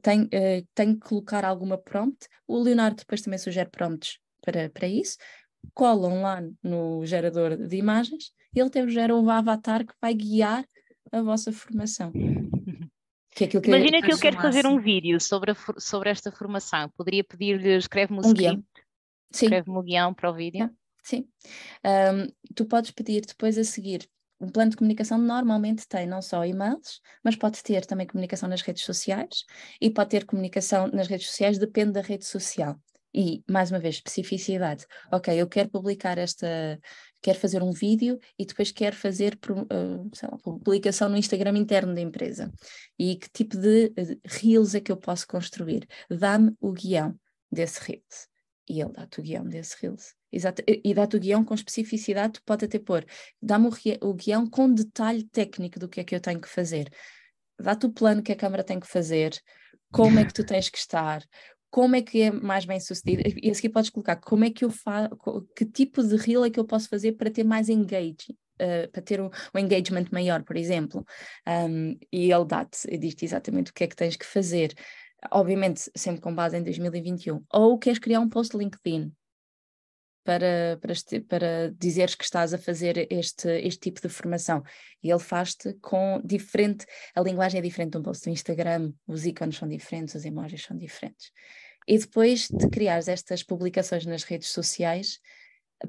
tenho, uh, tenho que colocar alguma prompt. O Leonardo depois também sugere prompts para, para isso. Colam lá no gerador de imagens e ele tem gera um avatar que vai guiar a vossa formação. Que é que Imagina que eu quero fazer um vídeo sobre, a, sobre esta formação. Poderia pedir-lhe, escreve-me o um script, escreve-me o guião para o vídeo. Sim. Um, tu podes pedir depois a seguir um plano de comunicação normalmente tem não só e-mails, mas pode ter também comunicação nas redes sociais e pode ter comunicação nas redes sociais, depende da rede social. E, mais uma vez, especificidade. Ok, eu quero publicar esta, quero fazer um vídeo e depois quero fazer uh, lá, publicação no Instagram interno da empresa. E que tipo de reels é que eu posso construir? Dá-me o guião desse reels. E ele dá-te o guião desse reels. Exato. E dá-te o guião com especificidade, tu pode até pôr. Dá-me o, guião com detalhe técnico do que é que eu tenho que fazer. Dá-te o plano que a câmara tem que fazer, como é que tu tens que estar, como é que é mais bem sucedido. E a seguir podes colocar como é que eu faço, que tipo de reel é que eu posso fazer para ter mais engage, uh, para ter um, um, engagement maior, por exemplo. Um, e ele dá-te, diz-te exatamente o que é que tens que fazer. Obviamente, sempre com base em 2021. Ou queres criar um post LinkedIn, para, para, para dizeres que estás a fazer este, este tipo de formação. E ele faz-te com diferente, a linguagem é diferente de um post do Instagram, os ícones são diferentes, os emojis são diferentes. E depois de criares estas publicações nas redes sociais,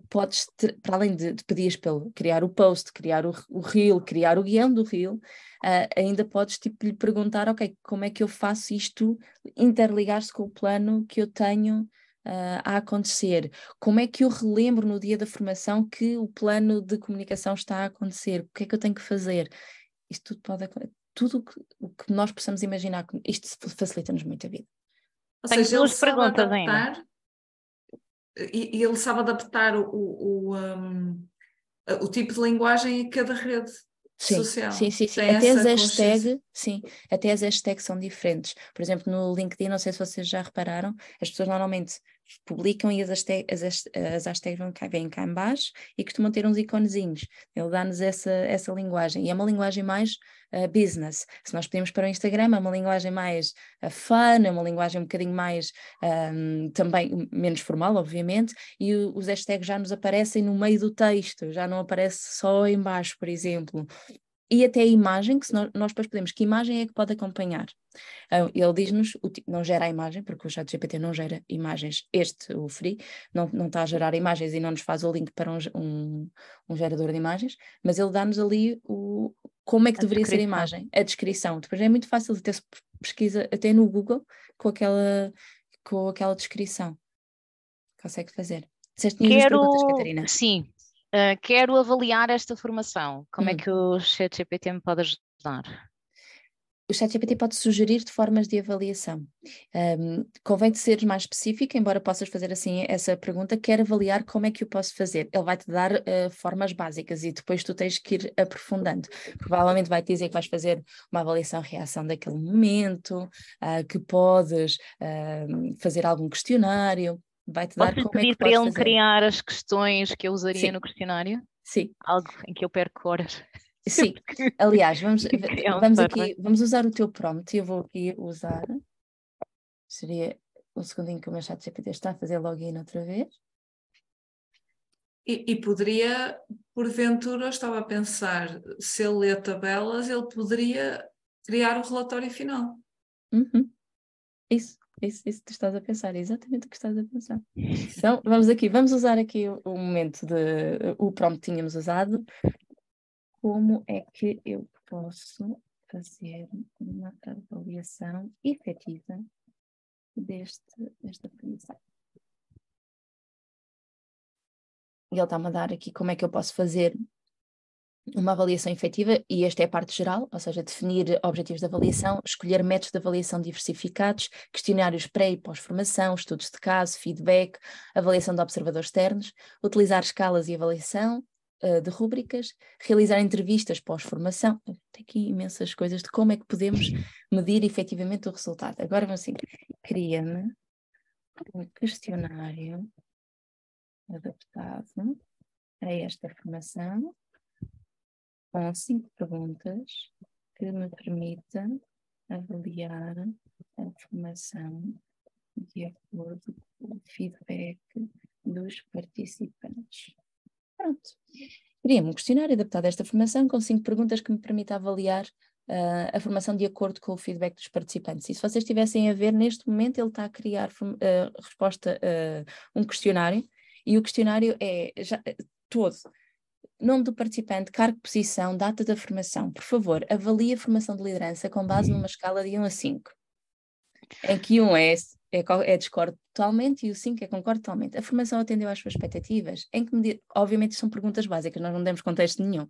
podes, para além de, de pedires pelo criar o post, criar o, o reel, criar o guião do reel, uh, ainda podes tipo, lhe perguntar, ok, como é que eu faço isto interligar-se com o plano que eu tenho uh, a acontecer? Como é que eu relembro no dia da formação que o plano de comunicação está a acontecer? O que é que eu tenho que fazer? Isto tudo pode tudo o que nós possamos imaginar, isto facilita-nos muito a vida. Ou Tenho seja, duas perguntas ainda. E, e, ele sabe adaptar o, o, o, um, o tipo de linguagem a cada rede sim, social. Sim, sim, sim. até as hashtags, sim, até as hashtags são diferentes. Por exemplo, no LinkedIn, não sei se vocês já repararam, as pessoas normalmente publicam e as, hashtag, as, as hashtags vão cá, vêm cá em baixo e costumam ter uns iconezinhos. Ele dá-nos essa, essa linguagem. E é uma linguagem mais uh, business. Se nós pedimos para o Instagram, é uma linguagem mais uh, fun, é uma linguagem um bocadinho mais um, também menos formal, obviamente, e o, os hashtags já nos aparecem no meio do texto, já não aparece só em baixo, por exemplo e até a imagem, que nós, nós depois podemos, que imagem é que pode acompanhar? Uh, ele diz-nos, não gera a imagem, porque o chat GPT não gera imagens, este, o Free, não, não está a gerar imagens e não nos faz o link para um, um, um gerador de imagens, mas ele dá-nos ali o, como é que a deveria descrição. ser a imagem, a descrição. Depois é muito fácil de ter pesquisa até no Google com aquela, com aquela descrição. Consegue fazer. Disseste Quero... perguntas, Catarina? Sim, Uh, quero avaliar esta formação. Como é hum. é que o ChatGPT me pode ajudar? O ChatGPT pode sugerir de formas de avaliação. Um, convém de seres mais específico, embora possas fazer assim essa pergunta, quero avaliar como é que o posso fazer. Ele vai-te dar uh, formas básicas e depois tu tens que ir aprofundando. Provavelmente vai-te dizer que vais fazer uma avaliação-reação daquele momento, uh, que podes uh, fazer algum questionário, vai-te dar como pedir é que para ele fazer. criar as questões que eu usaria Sim. no questionário? Sim. Algo em que eu perco horas. Sim, aliás, vamos, vamos aqui, vamos usar o teu prompt e eu vou aqui usar. Seria um segundinho que o meu chat GPT está a fazer login outra vez. E, e, poderia, porventura, eu estava a pensar, se ele lê tabelas, ele poderia criar o relatório final. Uhum. Isso. Isso, isso tu estás a pensar, é exatamente o que estás a pensar. Então, vamos aqui, vamos usar aqui o, o momento de o prompt que tínhamos usado. Como é que eu posso fazer uma avaliação efetiva deste, desta formação? E ele está-me a dar aqui como é que eu posso fazer uma avaliação efetiva, e esta é a parte geral, ou seja, definir objetivos de avaliação, escolher métodos de avaliação diversificados, questionários pré e pós-formação, estudos de caso, feedback, avaliação de observadores externos, utilizar escalas e avaliação uh, de rúbricas, realizar entrevistas pós-formação. Tem aqui imensas coisas de como é que podemos medir efetivamente o resultado. Agora vamos assim, cria-me um questionário adaptado a esta formação com cinco perguntas que me permitam avaliar a formação de acordo com o feedback dos participantes. Pronto. Queria-me um questionário adaptado a esta formação com cinco perguntas que me permita avaliar uh, a formação de acordo com o feedback dos participantes. E se vocês estivessem a ver, neste momento ele está a criar uh, resposta uh, um questionário e o questionário é já, todo Nome do participante, cargo, posição, data da formação. Por favor, avalie a formação de liderança com base numa escala de 1 a 5. Em que 1 é, é, é discordo totalmente e o 5 é concordo totalmente. A formação atendeu às suas expectativas? Em que medida? Obviamente são perguntas básicas, nós não demos contexto nenhum.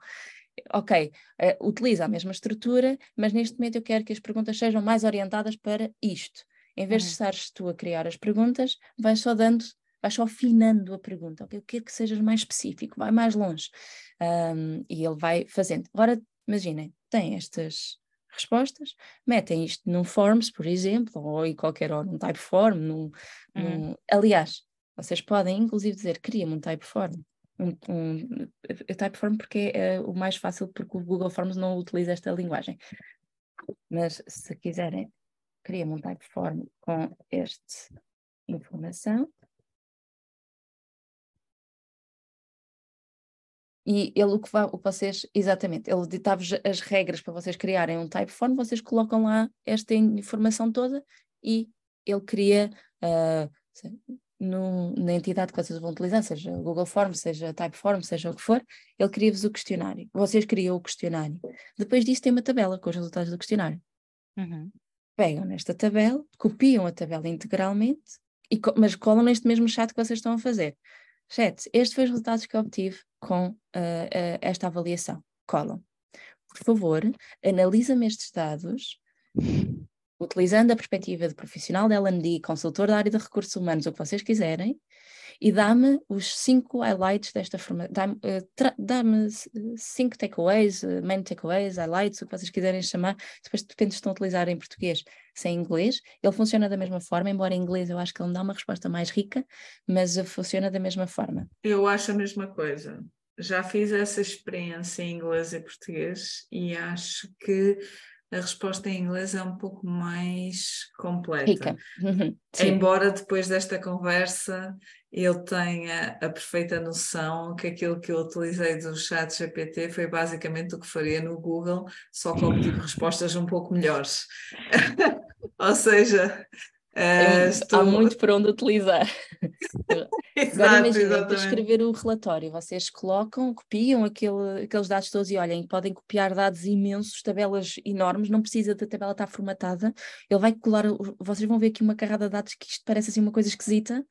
Ok, uh, utiliza a mesma estrutura, mas neste momento eu quero que as perguntas sejam mais orientadas para isto. Em vez uhum. de estares tu a criar as perguntas, vais só dando, vais só afinando a pergunta. Ok, eu quero que sejas mais específico, vai mais longe. Um, e ele vai fazendo. Agora, imaginem, tem estas respostas, metem isto num Forms, por exemplo, ou em qualquer ou num Typeform, num, uhum. num... aliás, vocês podem inclusive dizer, cria-me um Typeform. Um, um, Typeform porque é uh, o mais fácil porque o Google Forms não utiliza esta linguagem. Mas se quiserem, cria-me um Typeform com esta informação. E ele o que, vai, o que vocês, exatamente, ele ditava-vos as regras para vocês criarem um typeform, vocês colocam lá esta informação toda e ele cria uh, no, na entidade que vocês vão utilizar, seja Google Forms, seja Typeform, seja o que for, ele cria-vos o questionário. Vocês criam o questionário. Depois disso tem uma tabela com os resultados do questionário. Uhum. Pegam nesta tabela, copiam a tabela integralmente, e, mas colam neste mesmo chat que vocês estão a fazer. Chat, estes foram os resultados que eu obtive com uh, uh, esta avaliação. Colam. Por favor, analisa-me estes dados, utilizando a perspectiva de profissional da L&D, consultor da área de recursos humanos, o que vocês quiserem, e dá-me os cinco highlights desta forma, dá-me uh, dá cinco takeaways, main takeaways, highlights, o que vocês quiserem chamar, depois depende se estão a utilizar em português, se em inglês, ele funciona da mesma forma, embora em inglês eu acho que ele me dá uma resposta mais rica, mas funciona da mesma forma. Eu acho a mesma coisa. Já fiz essa experiência em inglês e português e acho que a resposta em inglês é um pouco mais completa. Uhum. Embora depois desta conversa ele tenha a perfeita noção que aquilo que eu utilizei do chat GPT foi basicamente o que faria no Google, só que obtive respostas um pouco melhores. Ou seja, Uh, estou... Há muito por onde utilizar. Exato, Agora imaginem, para escrever o relatório, vocês colocam, copiam aquele, aqueles dados todos e olhem, podem copiar dados imensos, tabelas enormes, não precisa da tabela estar formatada, ele vai colar, vocês vão ver aqui uma carrada de dados que isto parece assim uma coisa esquisita,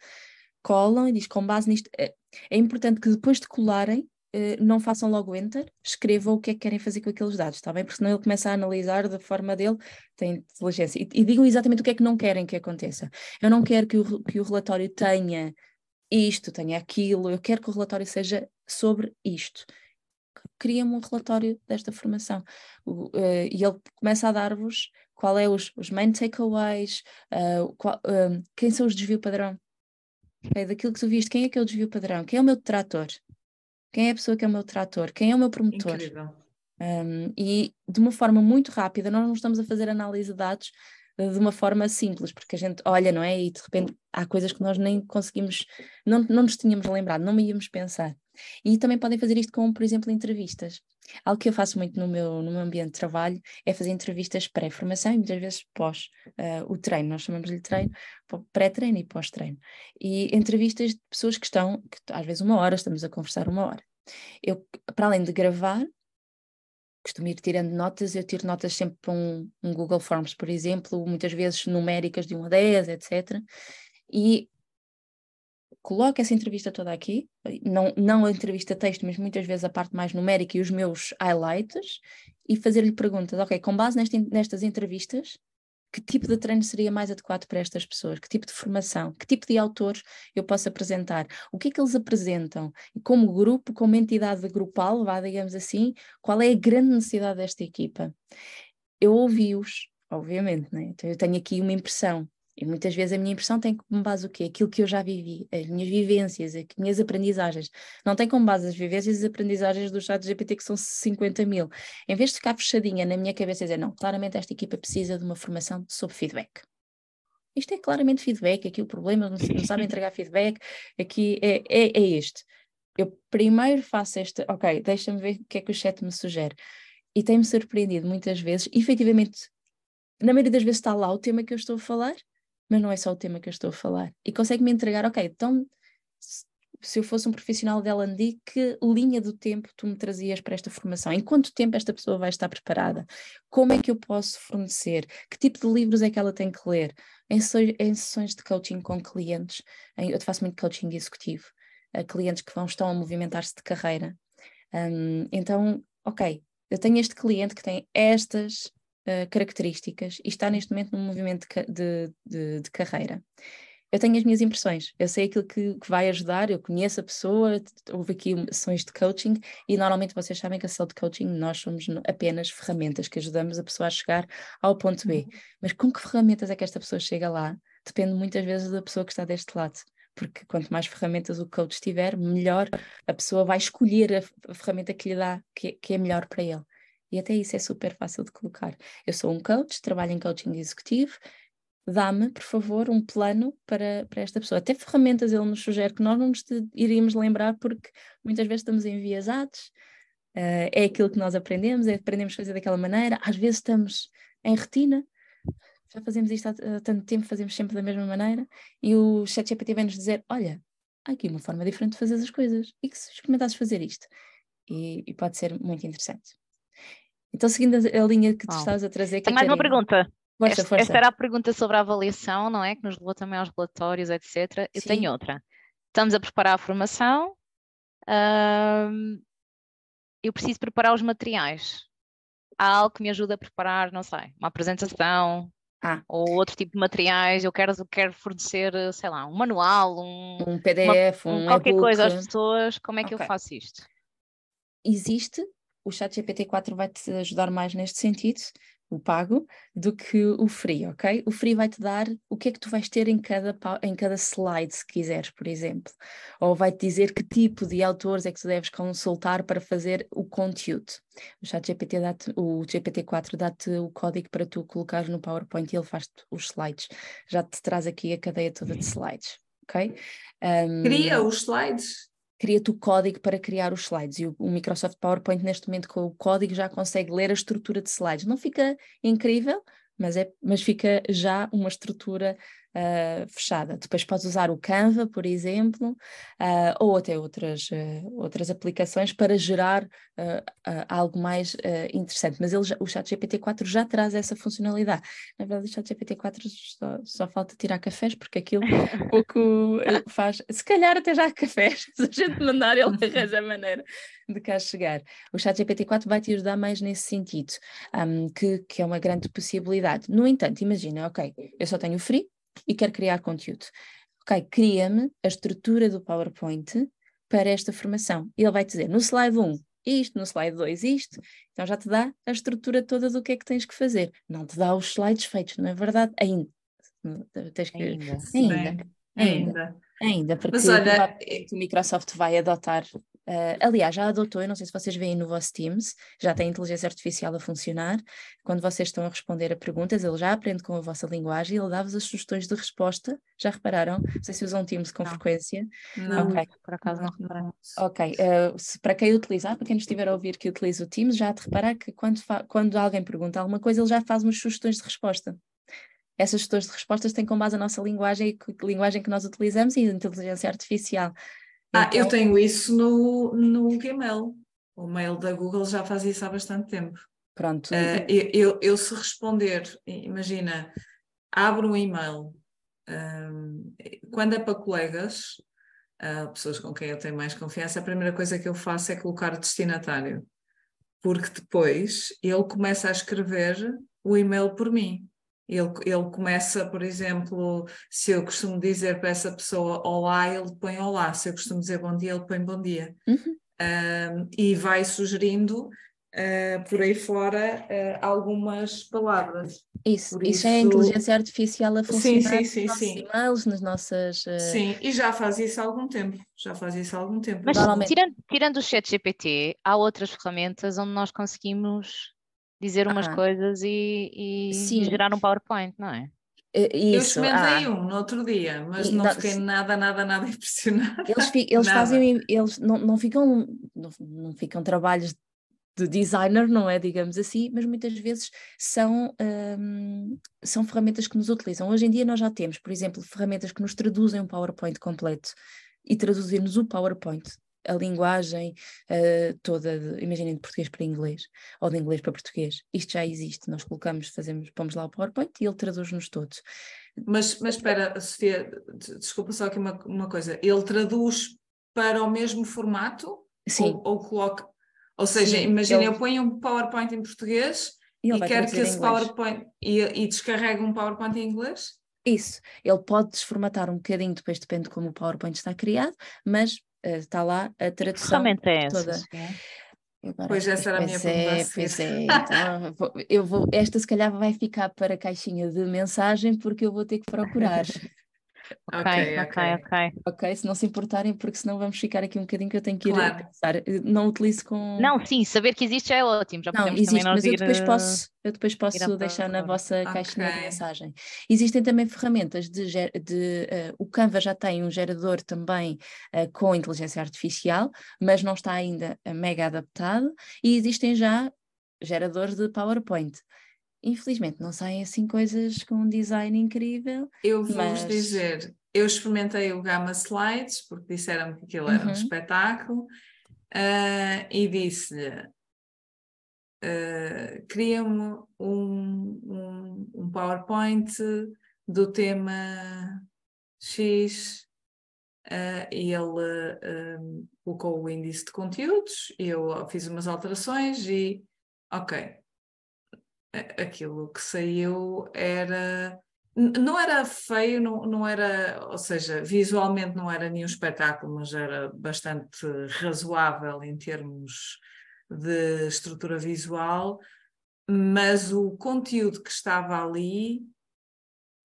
colam e diz com base nisto, é, é importante que depois de colarem, não façam logo enter, escrevam o que é que querem fazer com aqueles dados, está bem? Porque senão ele começa a analisar da forma dele, tem inteligência. E, e digam exatamente o que é que não querem que aconteça. Eu não quero que o, que o relatório tenha isto, tenha aquilo, eu quero que o relatório seja sobre isto. Cria-me um relatório desta formação. uh, e ele começa a dar-vos qual é os, os main takeaways, uh, qual, uh, quem são os desvio padrão. É daquilo que tu viste, quem é que é o desvio padrão? Quem é o meu detrator? Quem é a pessoa que é o meu trator? Quem é o meu promotor? Um, e de uma forma muito rápida, nós não estamos a fazer análise de dados uh, de uma forma simples, porque a gente olha, não é? E de repente há coisas que nós nem conseguimos, não, não nos tínhamos lembrado, não íamos pensar. E também podem fazer isto com, por exemplo, entrevistas. Algo que eu faço muito no meu, no meu ambiente de trabalho é fazer entrevistas pré-formação e muitas vezes pós uh, o treino, nós chamamos-lhe treino, pré-treino e pós-treino. E entrevistas de pessoas que estão, que às vezes uma hora, estamos a conversar uma hora. Eu, para além de gravar, costumo ir tirando notas, eu tiro notas sempre para um, um Google Forms, por exemplo, muitas vezes numéricas de 1 a 10, etc. E coloco essa entrevista toda aqui, não, não a entrevista texto, mas muitas vezes a parte mais numérica e os meus highlights, e fazer-lhe perguntas, ok, com base nesta, nestas entrevistas, que tipo de treino seria mais adequado para estas pessoas, que tipo de formação, que tipo de autores eu posso apresentar, o que é que eles apresentam, como grupo, como entidade grupal, vá, digamos assim, qual é a grande necessidade desta equipa. Eu ouvi-os, obviamente, né? então eu tenho aqui uma impressão, e muitas vezes a minha impressão tem como base o quê? Aquilo que eu já vivi, as minhas vivências, as minhas aprendizagens. Não tem como base as vivências e as aprendizagens do chat GPT que são 50 mil. Em vez de ficar fechadinha na minha cabeça e dizer, não, claramente esta equipa precisa de uma formação sobre feedback. Isto é claramente feedback, aqui o problema, não, não sabe entregar feedback, aqui é, é, é este. Eu primeiro faço este, ok, deixa-me ver o que é que o chat me sugere. E tem-me surpreendido muitas vezes, efetivamente, na maioria das vezes está lá o tema que eu estou a falar, mas não é só o tema que eu estou a falar. E consegue-me entregar, ok, então se eu fosse um profissional de L&D, que linha do tempo tu me trazias para esta formação? Em quanto tempo esta pessoa vai estar preparada? Como é que eu posso fornecer? Que tipo de livros é que ela tem que ler? Em, em sessões de coaching com clientes, em, eu faço muito coaching executivo, a clientes que vão, estão a movimentar-se de carreira. Um, então, ok, eu tenho este cliente que tem estas uh, características e está neste momento num movimento de, de, de carreira eu tenho as minhas impressões, eu sei aquilo que, que, vai ajudar, eu conheço a pessoa, houve aqui sessões de coaching e normalmente vocês sabem que a sessão de coaching nós somos apenas ferramentas que ajudamos a pessoa a chegar ao ponto B. Uhum. Mas com que ferramentas é que esta pessoa chega lá? Depende muitas vezes da pessoa que está deste lado. Porque quanto mais ferramentas o coach tiver, melhor a pessoa vai escolher a, a ferramenta que lhe dá, que, que é melhor para ele. E até isso é super fácil de colocar. Eu sou um coach, trabalho em coaching executivo, dá-me, por favor, um plano para, para esta pessoa. Até ferramentas ele nos sugere que nós não nos iríamos lembrar porque muitas vezes estamos enviesados, uh, é aquilo que nós aprendemos, é aprendemos a fazer daquela maneira, às vezes estamos em retina, já fazemos isto há, tanto tempo, fazemos sempre da mesma maneira, e o ChatGPT vem nos dizer, olha, há aqui uma forma diferente de fazer as coisas, e que se experimentasses fazer isto? E, e pode ser muito interessante. Então, seguindo a, linha que tu estás a trazer... Tem mais uma pergunta. Força, esta, força. esta, era a pergunta sobre a avaliação, não é? Que nos levou também aos relatórios, etc. Eu Sim. tenho outra. Estamos a preparar a formação. eu preciso preparar os materiais. Há algo que me ajuda a preparar, não sei, uma apresentação, ah. ou outro tipo de materiais, eu quero, quero fornecer, sei lá, um manual, um, um PDF, uma, um qualquer coisa às pessoas, como é que okay. eu faço isto? Existe, o chat GPT-4 vai te ajudar mais neste sentido, o pago, do que o free, ok? O free vai-te dar o que é que tu vais ter em cada, em cada slide, se quiseres, por exemplo. Ou vai-te dizer que tipo de autores é que tu deves consultar para fazer o conteúdo. O chat GPT dá-te, o GPT-4 dá-te o código para tu colocar no PowerPoint e ele faz-te os slides. Já te traz aqui a cadeia toda de slides, ok? Um, Cria os slides? Cria-te o código para criar os slides. E o, o, Microsoft PowerPoint, neste momento, com o código, já consegue ler a estrutura de slides. Não fica incrível, mas, é, mas fica já uma estrutura uh, fechada. Depois podes usar o Canva, por exemplo, uh, ou até outras, uh, outras aplicações para gerar algo mais interessante. Mas ele já, o ChatGPT-4 já traz essa funcionalidade. Na verdade, o ChatGPT-4 só, só falta tirar cafés, porque aquilo pouco faz. Se calhar até já há cafés, se a gente mandar, ele arranja a maneira de cá chegar. O ChatGPT-4 vai te ajudar mais nesse sentido, um, que, que é uma grande possibilidade. No entanto, imagina, ok, eu só tenho free, e quero criar conteúdo. Ok, cria-me a estrutura do PowerPoint para esta formação. Ele vai te dizer no slide 1 isto, no slide 2 isto, então já te dá a estrutura toda do que é que tens que fazer. Não te dá os slides feitos, não é verdade? Ainda. Tens que... ainda. Ainda. Ainda. Ainda, porque Mas olha, o Microsoft vai adotar Uh, aliás, já adotou, eu não sei se vocês veem no vosso Teams, já tem inteligência artificial a funcionar. Quando vocês estão a responder a perguntas, ele já aprende com a vossa linguagem e ele dá-vos as sugestões de resposta. Já repararam? Não sei se usam Teams com não. frequência. Não, okay. por acaso não reparamos. Ok, uh, se, para quem utilizar, para quem estiver a ouvir que utiliza o Teams, já há de reparar que quando, quando alguém pergunta alguma coisa, ele já faz umas sugestões de resposta essas sugestões de respostas têm com base a nossa linguagem e que linguagem que nós utilizamos e a inteligência artificial. Ah, então... eu tenho isso no, no Gmail. O mail da Google já faz isso há bastante tempo. Pronto. Uh, eu, eu, eu, se responder, imagina, abro um e-mail, um, quando é para colegas, uh, pessoas com quem eu tenho mais confiança, a primeira coisa que eu faço é colocar o destinatário. Porque depois ele começa a escrever o e-mail por mim. Ele, ele começa, por exemplo, se eu costumo dizer para essa pessoa olá, ele põe olá. Se eu costumo dizer bom dia, ele põe bom dia. Uhum. Um, e vai sugerindo uh, por aí fora uh, algumas palavras. Isso, isso, isso, é a inteligência artificial a funcionar sim, sim, sim, nos sim. e-mails, nas nossas... Uh... Sim, e já faz isso há algum tempo, já faz isso há algum tempo. Mas tirando, tirando o chat GPT, há outras ferramentas onde nós conseguimos dizer umas ah. coisas e, e, e, gerar um PowerPoint, não é? Isso, eu experimentei ah. um no outro dia, mas não, não fiquei nada, nada, nada impressionada. Eles, eles fazem, eles não, não ficam, não, não ficam trabalhos de designer, não é, digamos assim, mas muitas vezes são, um, são ferramentas que nos utilizam. Hoje em dia nós já temos, por exemplo, ferramentas que nos traduzem um PowerPoint completo. e traduzir-nos o PowerPoint, a linguagem uh, toda, de, imaginem de português para inglês ou de inglês para português. Isto já existe, nós colocamos, fazemos, pomos lá o PowerPoint e ele traduz-nos todos. Mas, mas espera, Sofia, desculpa só aqui uma, uma coisa. Ele traduz para o mesmo formato? Sim. Ou, ou coloca. Ou seja, imagina, eu ponho um PowerPoint em português e, e quero que esse PowerPoint. E, e descarrega um PowerPoint em inglês? Isso. Ele pode desformatar um bocadinho, depois depende de como o PowerPoint está criado, mas está lá a tradução é toda. Essas, é? Agora, pois essa era a minha pergunta. É, pois é, então, eu vou, esta se calhar vai ficar para a caixinha de mensagem porque eu vou ter que procurar. Ok, ok, ok. Ok, se não se importarem, porque senão vamos ficar aqui um bocadinho que eu tenho que ir claro. pensar. Não utilizo com. Não, sim, saber que existe já é ótimo. Já não, existe, mas eu depois posso, eu depois posso deixar na vossa okay. caixinha de mensagem. Existem também ferramentas de. de uh, o Canva já tem um gerador também uh, com inteligência artificial, mas não está ainda mega adaptado, e existem já geradores de PowerPoint infelizmente não saem assim coisas com um design incrível. Eu vou-vos mas... dizer, eu experimentei o Gamma Slides, porque disseram que aquilo era uhum. um espetáculo, uh, e disse-lhe: uh, cria-me um, um, um, PowerPoint do tema X. Uh, e ele colocou o índice de conteúdos, eu fiz umas alterações e, ok, aquilo que saiu era não era feio, não, não era, ou seja, visualmente não era nenhum espetáculo, mas era bastante razoável em termos de estrutura visual, mas o conteúdo que estava ali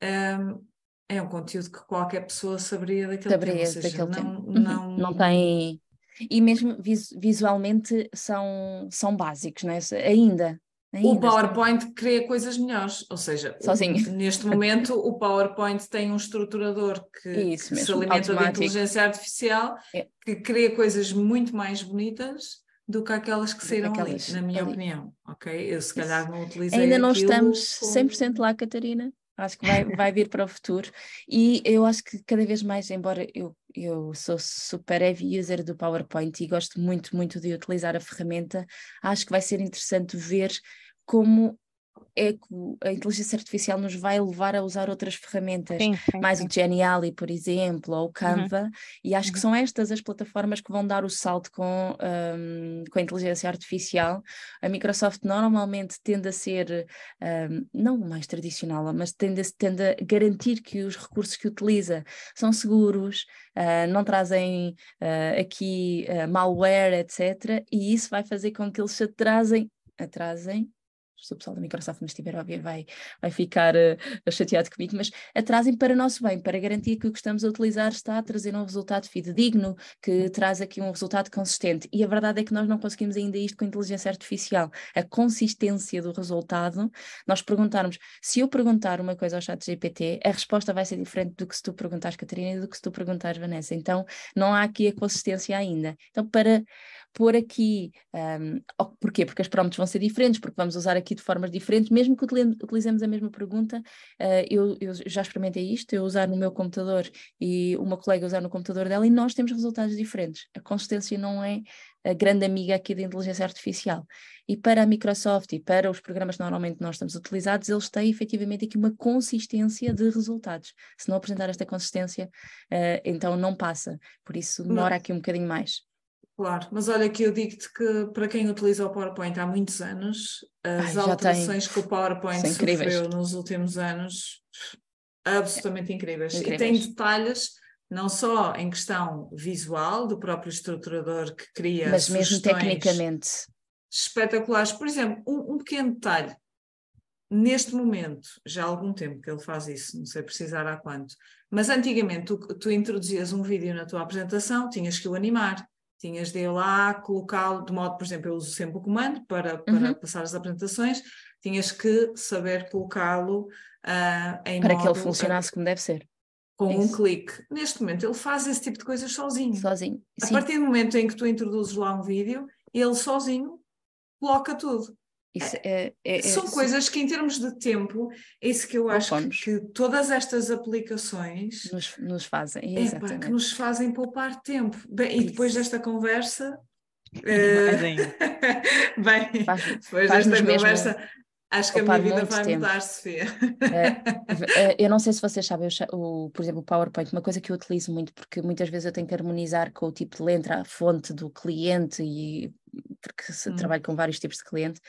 um, é um conteúdo que qualquer pessoa saberia daquele saberia tema, ou seja, daquele não, tempo. Uhum. não, não tem e mesmo visualmente são, são básicos, não é? ainda Ainda o PowerPoint está... cria coisas melhores, ou seja, Sozinho. neste momento o PowerPoint tem um estruturador que, Isso, que se alimenta de inteligência artificial é. que cria coisas muito mais bonitas do que aquelas que saíram aquelas, ali, na minha ali. opinião, ok? Eu se calhar Isso. não utilizei Ainda não estamos como... 100% lá, Catarina, acho que vai, vai vir para o futuro. E eu acho que cada vez mais, embora eu, eu sou super heavy user do PowerPoint e gosto muito, muito de utilizar a ferramenta, acho que vai ser interessante ver como é que a inteligência artificial nos vai levar a usar outras ferramentas, sim, sim, mais sim. o Geniali, por exemplo, ou o uhum. Canva, uhum. e acho uhum. que são estas as plataformas que vão dar o salto com, um, com a inteligência artificial. A Microsoft normalmente tende a ser, um, não mais tradicional, mas tende a, tende a garantir que os recursos que utiliza são seguros, uh, não trazem uh, aqui uh, malware, etc. E isso vai fazer com que eles se atrasem, atrasem se o pessoal da Microsoft me estiver a ouvir vai, vai ficar uh, chateado comigo, mas atrasem para o nosso bem, para garantir que o que estamos a utilizar está a trazer um resultado fidedigno, que traz aqui um resultado consistente. E a verdade é que nós não conseguimos ainda isto com a inteligência artificial. A consistência do resultado, nós perguntarmos, se eu perguntar uma coisa ao chat GPT, a resposta vai ser diferente do que se tu perguntares, Catarina, e do que se tu perguntares, Vanessa. Então, não há aqui a consistência ainda. Então, para pôr aqui, um, porquê? Porque as prompts vão ser diferentes, porque vamos usar aqui de formas diferentes, mesmo que utilizemos a mesma pergunta, uh, eu, eu, já experimentei isto, eu usar no meu computador e uma colega usar no computador dela e nós temos resultados diferentes. A consistência não é a grande amiga aqui da inteligência artificial. E para a Microsoft e para os programas que normalmente nós estamos utilizados, eles têm efetivamente aqui uma consistência de resultados. Se não apresentar esta consistência, uh, então não passa. Por isso demora aqui um bocadinho mais. Claro, mas olha que eu digo-te que para quem utiliza o PowerPoint há muitos anos, as Ai, alterações tem... que o PowerPoint sofreu nos últimos anos, absolutamente incríveis. incríveis. E tem detalhes não só em questão visual do próprio estruturador que cria mas mesmo tecnicamente espetaculares. Por exemplo, um, um, pequeno detalhe. Neste momento, já há algum tempo que ele faz isso, não sei precisar há quanto, mas antigamente tu, tu introduzias um vídeo na tua apresentação, tinhas que o animar tinhas de ir lá, colocá-lo, de modo, por exemplo, eu uso sempre o comando para, para uhum. passar as apresentações, tinhas que saber colocá-lo uh, em Para modo, que ele funcionasse como deve ser. Com Isso. um clique. Neste momento ele faz esse tipo de coisas sozinho. Sozinho. A partir do momento em que tu introduzes lá um vídeo, ele sozinho coloca tudo. Isso é, é, São é, coisas que, em termos de tempo, é isso que eu acho que, que, todas estas aplicações nos, nos fazem, é, pá, que nos fazem poupar tempo. Bem, e depois desta conversa. Uh... Bem, faz, depois faz desta conversa, mesmo Acho que a minha vida vai tempo. mudar, Sofia. É, eu não sei se vocês sabem, o, por exemplo, o PowerPoint, uma coisa que eu utilizo muito, porque muitas vezes eu tenho que harmonizar com o tipo de letra, a fonte do cliente, e porque hum. trabalho com vários tipos de cliente.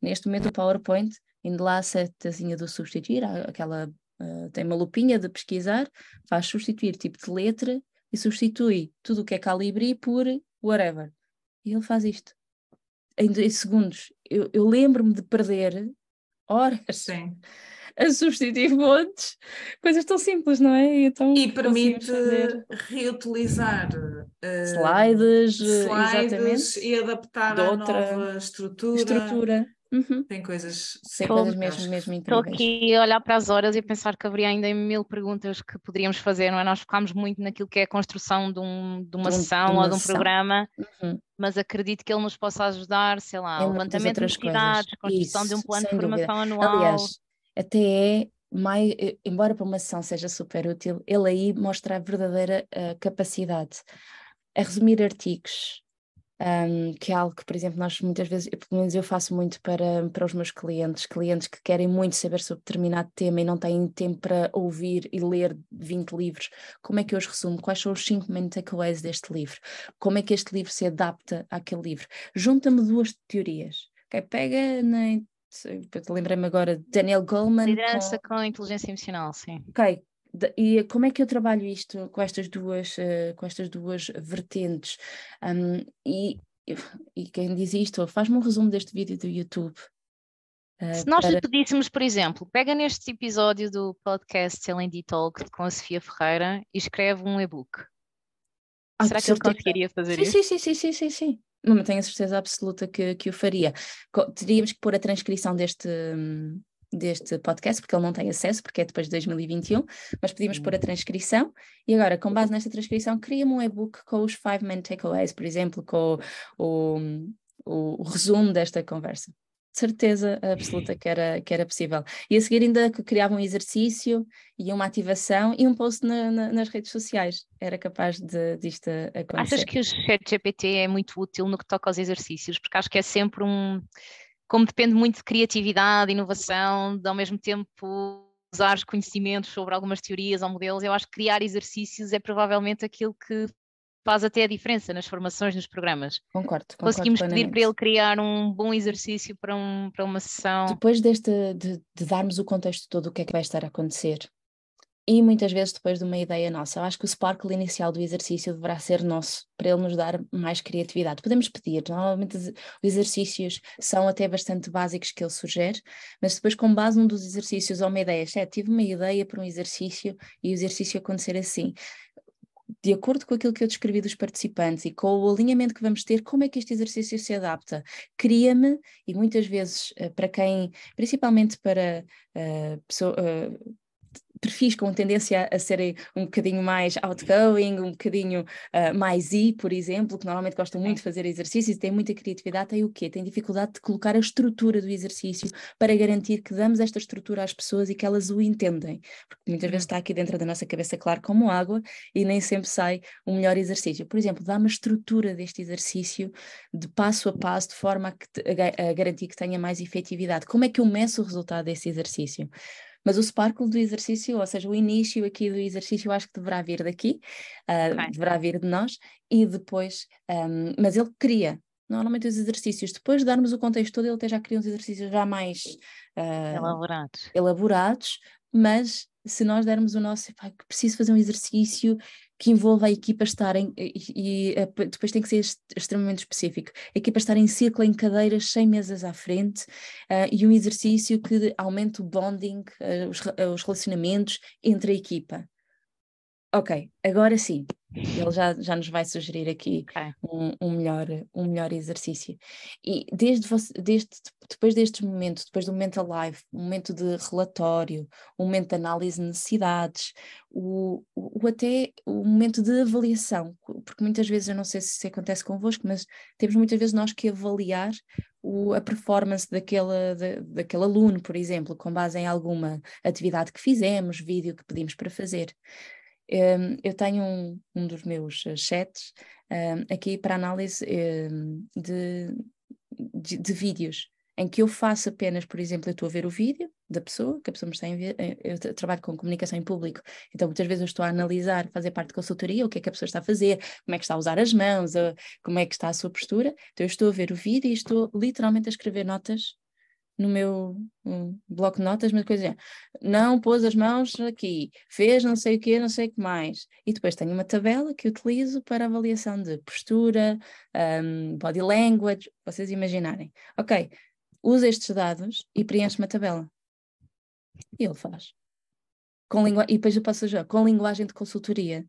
Neste momento, o PowerPoint, indo lá a setazinha do substituir, aquela uh, tem uma lupinha de pesquisar, faz substituir tipo de letra e substitui tudo o que é calibre por whatever. E ele faz isto. Em dois segundos. Eu, eu lembro-me de perder horas Sim. a substituir fontes, coisas tão simples, não é? Então, e permite reutilizar uh, slides, slides e adaptar a nova estrutura. estrutura. Uhum. Tem coisas, Tem coisas mesmo, mesmo incríveis. Estou aqui a olhar para as horas e pensar que haveria ainda mil perguntas que poderíamos fazer, não é? Nós focámos muito naquilo que é a construção de, um, de uma de um, sessão de uma ou de um sessão. programa, uhum. mas acredito que ele nos possa ajudar, sei lá, o levantamento de necessidades, construção Isso, de um plano de formação dúvida. anual. Aliás, até é mais, eh, embora para uma sessão seja super útil, ele aí mostra a verdadeira uh, capacidade a resumir artigos, um, que é algo que, por exemplo, nós muitas vezes, pelo menos eu faço muito para, para os meus clientes, clientes que querem muito saber sobre determinado tema e não têm tempo para ouvir e ler 20 livros. Como é que eu os resumo? Quais são os 5 main takeaways deste livro? Como é que este livro se adapta àquele livro? Junta-me duas teorias. Okay? Pega na lembrei-me agora de Daniel Goleman. Liderança com... com inteligência emocional, sim. Ok, e como é que eu trabalho isto com estas duas, uh, com estas duas vertentes? Um, e, e quem diz isto, faz-me um resumo deste vídeo do YouTube. Uh, Se nós para... lhe pedíssemos, por exemplo, pega neste episódio do podcast L&D Talk com a Sofia Ferreira e escreve um e-book. Ah, Será que ele conseguiria fazer sim, isso? Sim, sim, sim, sim, sim, sim. Não tenho a certeza absoluta que, que o faria. Teríamos que pôr a transcrição deste, hum, deste podcast, porque ele não tem acesso, porque é depois de 2021, mas pedimos pôr a hum. transcrição e agora, com base nesta transcrição, cria-me um e-book com os five main takeaways, por exemplo, com o, o, o resumo desta conversa. Certeza absoluta que era, que era possível. E a seguir ainda criava um exercício e uma ativação e um post na, na, nas redes sociais. Era capaz de, disto acontecer. Achas que o chat GPT é muito útil no que toca aos exercícios? Porque acho que é sempre um como depende muito de criatividade, inovação, de ao mesmo tempo usar os conhecimentos sobre algumas teorias ou modelos, eu acho que criar exercícios é provavelmente aquilo que faz até a diferença nas formações, nos programas. Concordo. concordo Conseguimos pedir para ele criar um bom exercício para, um, para uma sessão. Depois deste, de, de darmos o contexto todo do que é que vai estar a acontecer, e muitas vezes depois de uma ideia nossa. Eu acho que o sparkle inicial do exercício deverá ser nosso, para ele nos dar mais criatividade. Podemos pedir, normalmente os exercícios são até bastante básicos que ele sugere, mas depois com base num dos exercícios ou uma ideia, é, tive uma ideia para um exercício e o exercício acontecer assim. De acordo com aquilo que eu descrevi dos participantes e com o alinhamento que vamos ter, como é que este exercício se adapta? Cria-me, e muitas vezes, eh, para quem, principalmente para uh, uh, perfis com tendência a serem um bocadinho mais outgoing, um bocadinho uh, mais I, por exemplo, que normalmente gostam muito de fazer exercícios e têm muita criatividade, tem o quê? Tem dificuldade de colocar a estrutura do exercício para garantir que damos esta estrutura às pessoas e que elas o entendem. Porque muitas vezes uhum. está aqui dentro da nossa cabeça claro como água e nem sempre sai o melhor exercício. Por exemplo, dá uma estrutura deste exercício de passo a passo, de forma a, que, a, a garantir que tenha mais efetividade. Como é que eu meço o resultado desse exercício? Mas o sparkle do exercício, ou seja, o início aqui do exercício, eu acho que deverá vir daqui, uh, okay. deverá vir de nós, e depois, um, mas ele cria. Normalmente os exercícios, depois de darmos o contexto todo, ele até já cria uns exercícios já mais uh, elaborados. elaborados, mas se nós dermos o nosso, preciso fazer um exercício que envolva a equipa estar em, e, e, eh, depois tem que ser extremamente específico, a equipa estar em círculo em cadeiras sem mesas à frente uh, e um exercício que aumente o bonding, uh, os, uh, os relacionamentos entre a equipa. Ok, agora sim, Ele já, já nos vai sugerir aqui okay. um, um, melhor, um melhor exercício. E desde, desde, depois deste momento, depois do momento live, um momento de relatório, um momento de análise de necessidades, o, o, até o momento de avaliação, porque muitas vezes, eu não sei se isso acontece convosco, mas temos muitas vezes nós que avaliar o, a performance daquele, da, daquele aluno, por exemplo, com base em alguma atividade que fizemos, vídeo que pedimos para fazer. Um, eu tenho um, um, dos meus eh, chats um, aqui para análise de, de, de, vídeos, em que eu faço apenas, por exemplo, eu estou a ver o vídeo da pessoa, que a pessoa me está a enviar, eh, eu trabalho com comunicação em público, então muitas vezes eu estou a analisar, fazer parte de consultoria, o que é que a pessoa está a fazer, como é que está a usar as mãos, como é que está a sua postura, então eu estou a ver o vídeo e estou literalmente a escrever notas no meu um, bloco de notas, mas coisa não pôs as mãos aqui, fez não sei o que, não sei o que mais. E depois tenho uma tabela que utilizo para avaliação de postura, um, body language, vocês imaginarem. Ok, usa estes dados e preenche uma tabela. E ele faz. Com lingu... E depois eu passo a com linguagem de consultoria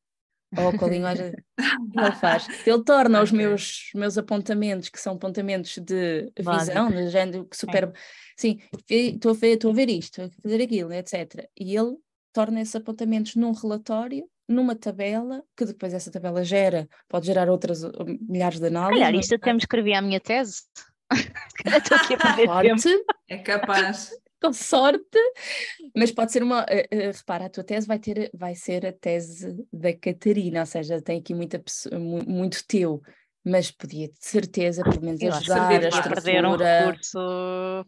ou com a linguagem ele faz. Ele torna okay. os meus, meus apontamentos, que são apontamentos de visão, de género, que super. É. Sim, estou a, ver, estou a ver isto, a fazer aquilo, etc. E ele torna esses apontamentos num relatório, numa tabela, que depois essa tabela gera, pode gerar outras milhares de análises. Olha, isto até me escrevi a minha tese. Estou aqui a perder tempo. É capaz com sorte, mas pode ser uma. Uh, repara, a tua tese vai, ter, vai ser a tese da Catarina, ou seja, tem aqui muita, muito teu, mas podia de certeza, pelo menos, Eu ajudar a perder um recurso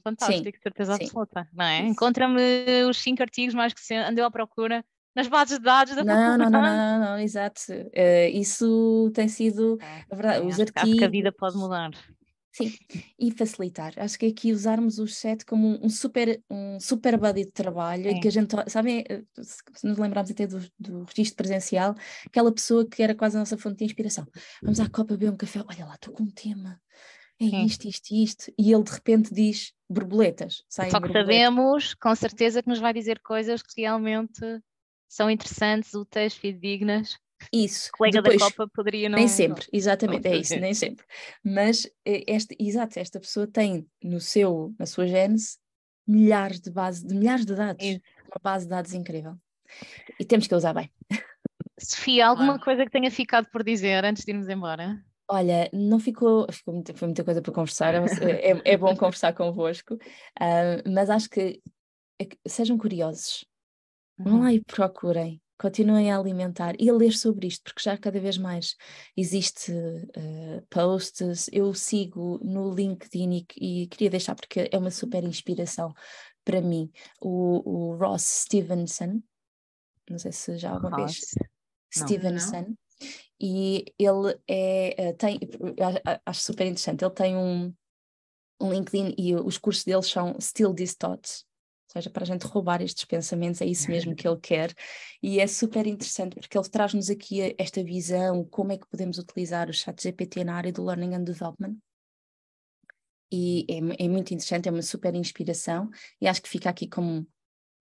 fantástico, sim, certeza sim. absoluta, não é? Encontra-me os cinco artigos mais que andeu à procura nas bases de dados da não, não, não, não, não, não, exato. Uh, isso tem sido, é, a verdade, os artigos... A vida pode mudar. Sim, e facilitar. Acho que aqui usarmos o chat como um, super, um super buddy de trabalho, e que a gente, sabem, eh, se nos lembrarmos até do, do registro presencial, aquela pessoa que era quase a nossa fonte de inspiração. Vamos à copa beber um café, olha lá, estou com um tema, é isto, isto, isto, e ele de repente diz borboletas. Só que borboletas. sabemos, com certeza, que nos vai dizer coisas que realmente são interessantes, úteis, fidedignas isso. Colega Depois, da Copa poderia não. Nem sempre, exatamente, não é isso, nem sempre. Mas eh, esta, exato, esta pessoa tem no seu, na sua gênese milhares de base, de milhares de dados. Isso. Uma base de dados incrível. E temos que usar bem. Sofia, alguma ah. coisa que tenha ficado por dizer antes de irmos embora? Olha, não ficou, ficou muita, foi muita coisa para conversar, é, é, é bom conversar convosco, uh, mas acho que é, sejam curiosos, vão lá uhum. e procurem, continuem a alimentar e a ler sobre isto, porque já cada vez mais existe uh, posts, eu sigo no LinkedIn e, e, queria deixar porque é uma super inspiração para mim, o, o Ross Stevenson, não sei se já alguma Ross. vez, não, Stevenson, não. e ele é, uh, tem, acho super interessante, ele tem um, um LinkedIn e os cursos dele são Still These Thoughts, seja, para a gente roubar estes pensamentos, é isso mesmo que ele quer. E é super interessante porque ele traz-nos aqui esta visão, como é que podemos utilizar o chat GPT na área do Learning and Development. E é, é muito interessante, é uma super inspiração. E acho que fica aqui como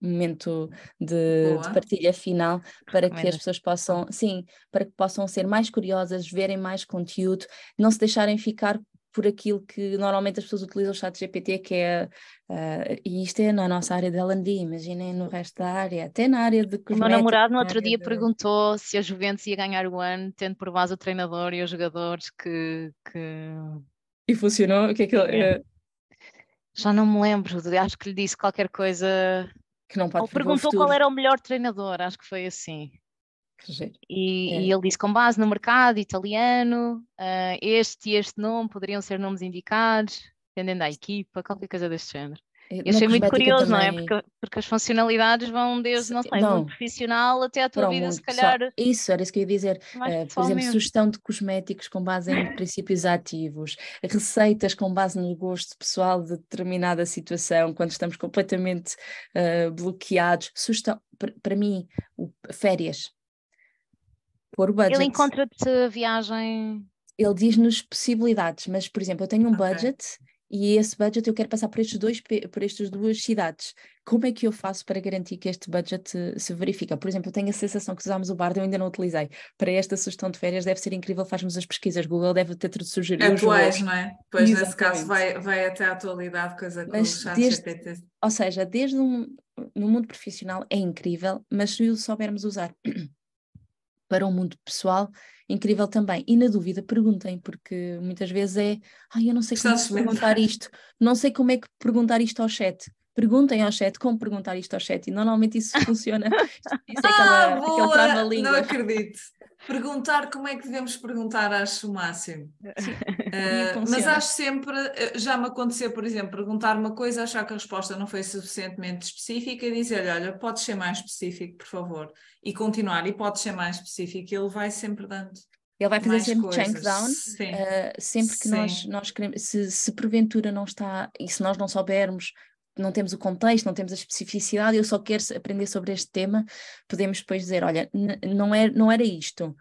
um momento de, de, partilha final para que as pessoas possam, sim, para que possam ser mais curiosas, verem mais conteúdo, não se deixarem ficar por aquilo que normalmente as pessoas utilizam o chat GPT, que é, uh, e isto é na nossa área de L&D, imaginem no resto da área, até na área de cosméticos. O meu namorado no outro dia de... perguntou se a Juventus ia ganhar o ano, tendo por base o treinador e os jogadores que... que... E funcionou? O que é que ele... É. Já não me lembro, acho que lhe disse qualquer coisa... Que não pode Ou perguntou qual era o melhor treinador, acho que foi assim. E, é. e, ele disse: com base no mercado italiano, uh, este e este nome poderiam ser nomes indicados, dependendo da equipa, qualquer coisa deste género. Eu achei muito curioso, também... não é? Porque, porque, as funcionalidades vão desde, não sei, não. muito profissional até a tua vida, se calhar. Só... Isso, era isso que eu ia dizer. Uh, por exemplo, sugestão de cosméticos com base em princípios ativos, receitas com base no gosto pessoal de determinada situação, quando estamos completamente uh, bloqueados. Sugestão, para mim, férias pôr budget. Ele encontra-te viagem. Ele diz-nos possibilidades, mas, por exemplo, eu tenho um okay. budget e esse budget eu quero passar por estes dois por estas duas cidades. Como é que eu faço para garantir que este budget se verifica? Por exemplo, eu tenho a sensação que usámos o Bard, eu ainda não utilizei. Para esta sugestão de férias deve ser incrível, faz-nos as pesquisas. Google deve ter sugerido. Atuais, não é? Pois Exatamente. nesse caso vai, vai até à atualidade, coisa que mas o chat desde, GPT. Ou seja, desde um, no mundo profissional é incrível, mas se o soubermos usar para o mundo pessoal, incrível também. E na dúvida, perguntem, porque muitas vezes é, ai, eu não sei como é perguntar isto, não sei como é que perguntar isto ao chat. Perguntem ao chat como perguntar isto ao chat, e normalmente isso funciona. Isso é aquela, ah, aquele trava-língua. Não acredito. Perguntar como é que devemos perguntar, acho o máximo. Uh, mas acho sempre, eh, já me aconteceu, por exemplo, perguntar uma coisa, achar que a resposta não foi suficientemente específica e dizer-lhe, olha, pode ser mais específico, por favor, e continuar, e pode ser mais específico, e ele vai sempre dando. Ele vai fazer sempre coisas. chunk down, uh, sempre que Sim. nós, nós queremos, se, se porventura não está, e se nós não soubermos não temos o contexto, não temos a especificidade, eu só quero aprender sobre este tema, podemos depois dizer, olha, não, é, não era isto.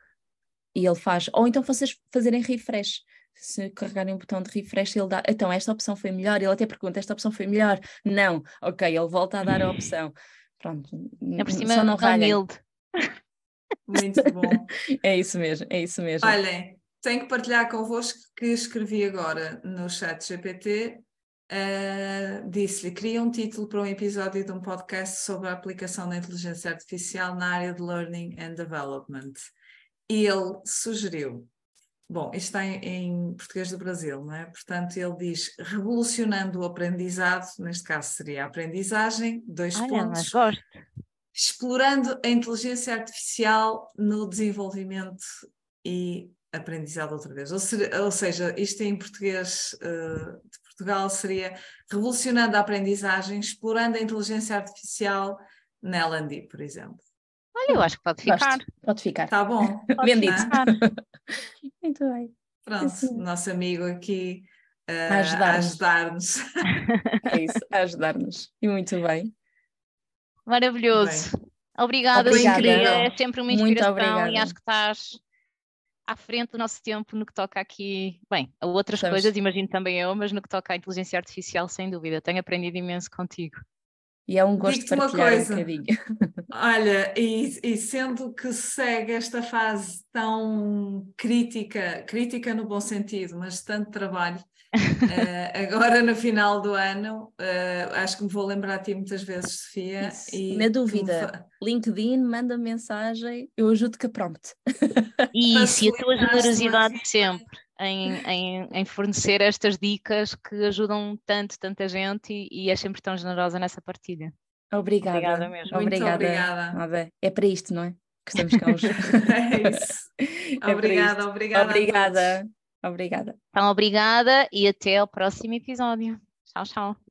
E ele faz, ou então vocês fazerem refresh. Se carregarem o botão de refresh, ele dá, então esta opção foi melhor, ele até pergunta, esta opção foi melhor? Não, ok, ele volta a dar a opção. Pronto, é por cima só não humilde. Muito bom. é isso mesmo, é isso mesmo. Olhem, tenho que partilhar convosco que escrevi agora no chat GPT Uh, disse-lhe: queria um título para um episódio de um podcast sobre a aplicação da inteligência artificial na área de Learning and Development. E ele sugeriu: bom, isto está em, em português do Brasil, não é? Portanto, ele diz: revolucionando o aprendizado, neste caso seria a aprendizagem, dois Olha, pontos. gosto. Explorando a inteligência artificial no desenvolvimento e aprendizado outra vez. Ou, ou seja, isto em português uh, de Portugal seria revolucionando a aprendizagem, explorando a inteligência artificial na L&D, por exemplo. Olha, eu acho que pode ficar. Gosto. Pode ficar. Está bom. Vendido. Muito bem. Pronto, Isso. nosso amigo aqui uh, a ajudar-nos. Ajudar é isso, a ajudar-nos. E muito bem. Maravilhoso. Bem. Obrigada, obrigada. É sempre uma inspiração e acho que estás à frente do nosso tempo no que toca aqui, bem, a outras Sabes. coisas, imagino também eu, mas no que toca à inteligência artificial, sem dúvida. Tenho aprendido imenso contigo. E é um gosto de partilhar um bocadinho. Olha, e, e, sendo que segue esta fase tão crítica, crítica no bom sentido, mas tanto trabalho, uh, agora no final do ano, uh, acho que me vou lembrar de ti muitas vezes, Sofia. E Na dúvida, LinkedIn, manda mensagem, eu ajudo-te a prompt. Isso, e a tua generosidade sempre em, em, em, fornecer estas dicas que ajudam tanto, tanta gente e, e é sempre tão generosa nessa partilha. Obrigada. Obrigada mesmo. Obrigada. obrigada. É para isto, não é? Que estamos cá hoje. é isso. É obrigada, obrigada. Obrigada. Obrigada. Então, obrigada e até ao próximo episódio. Tchau, tchau.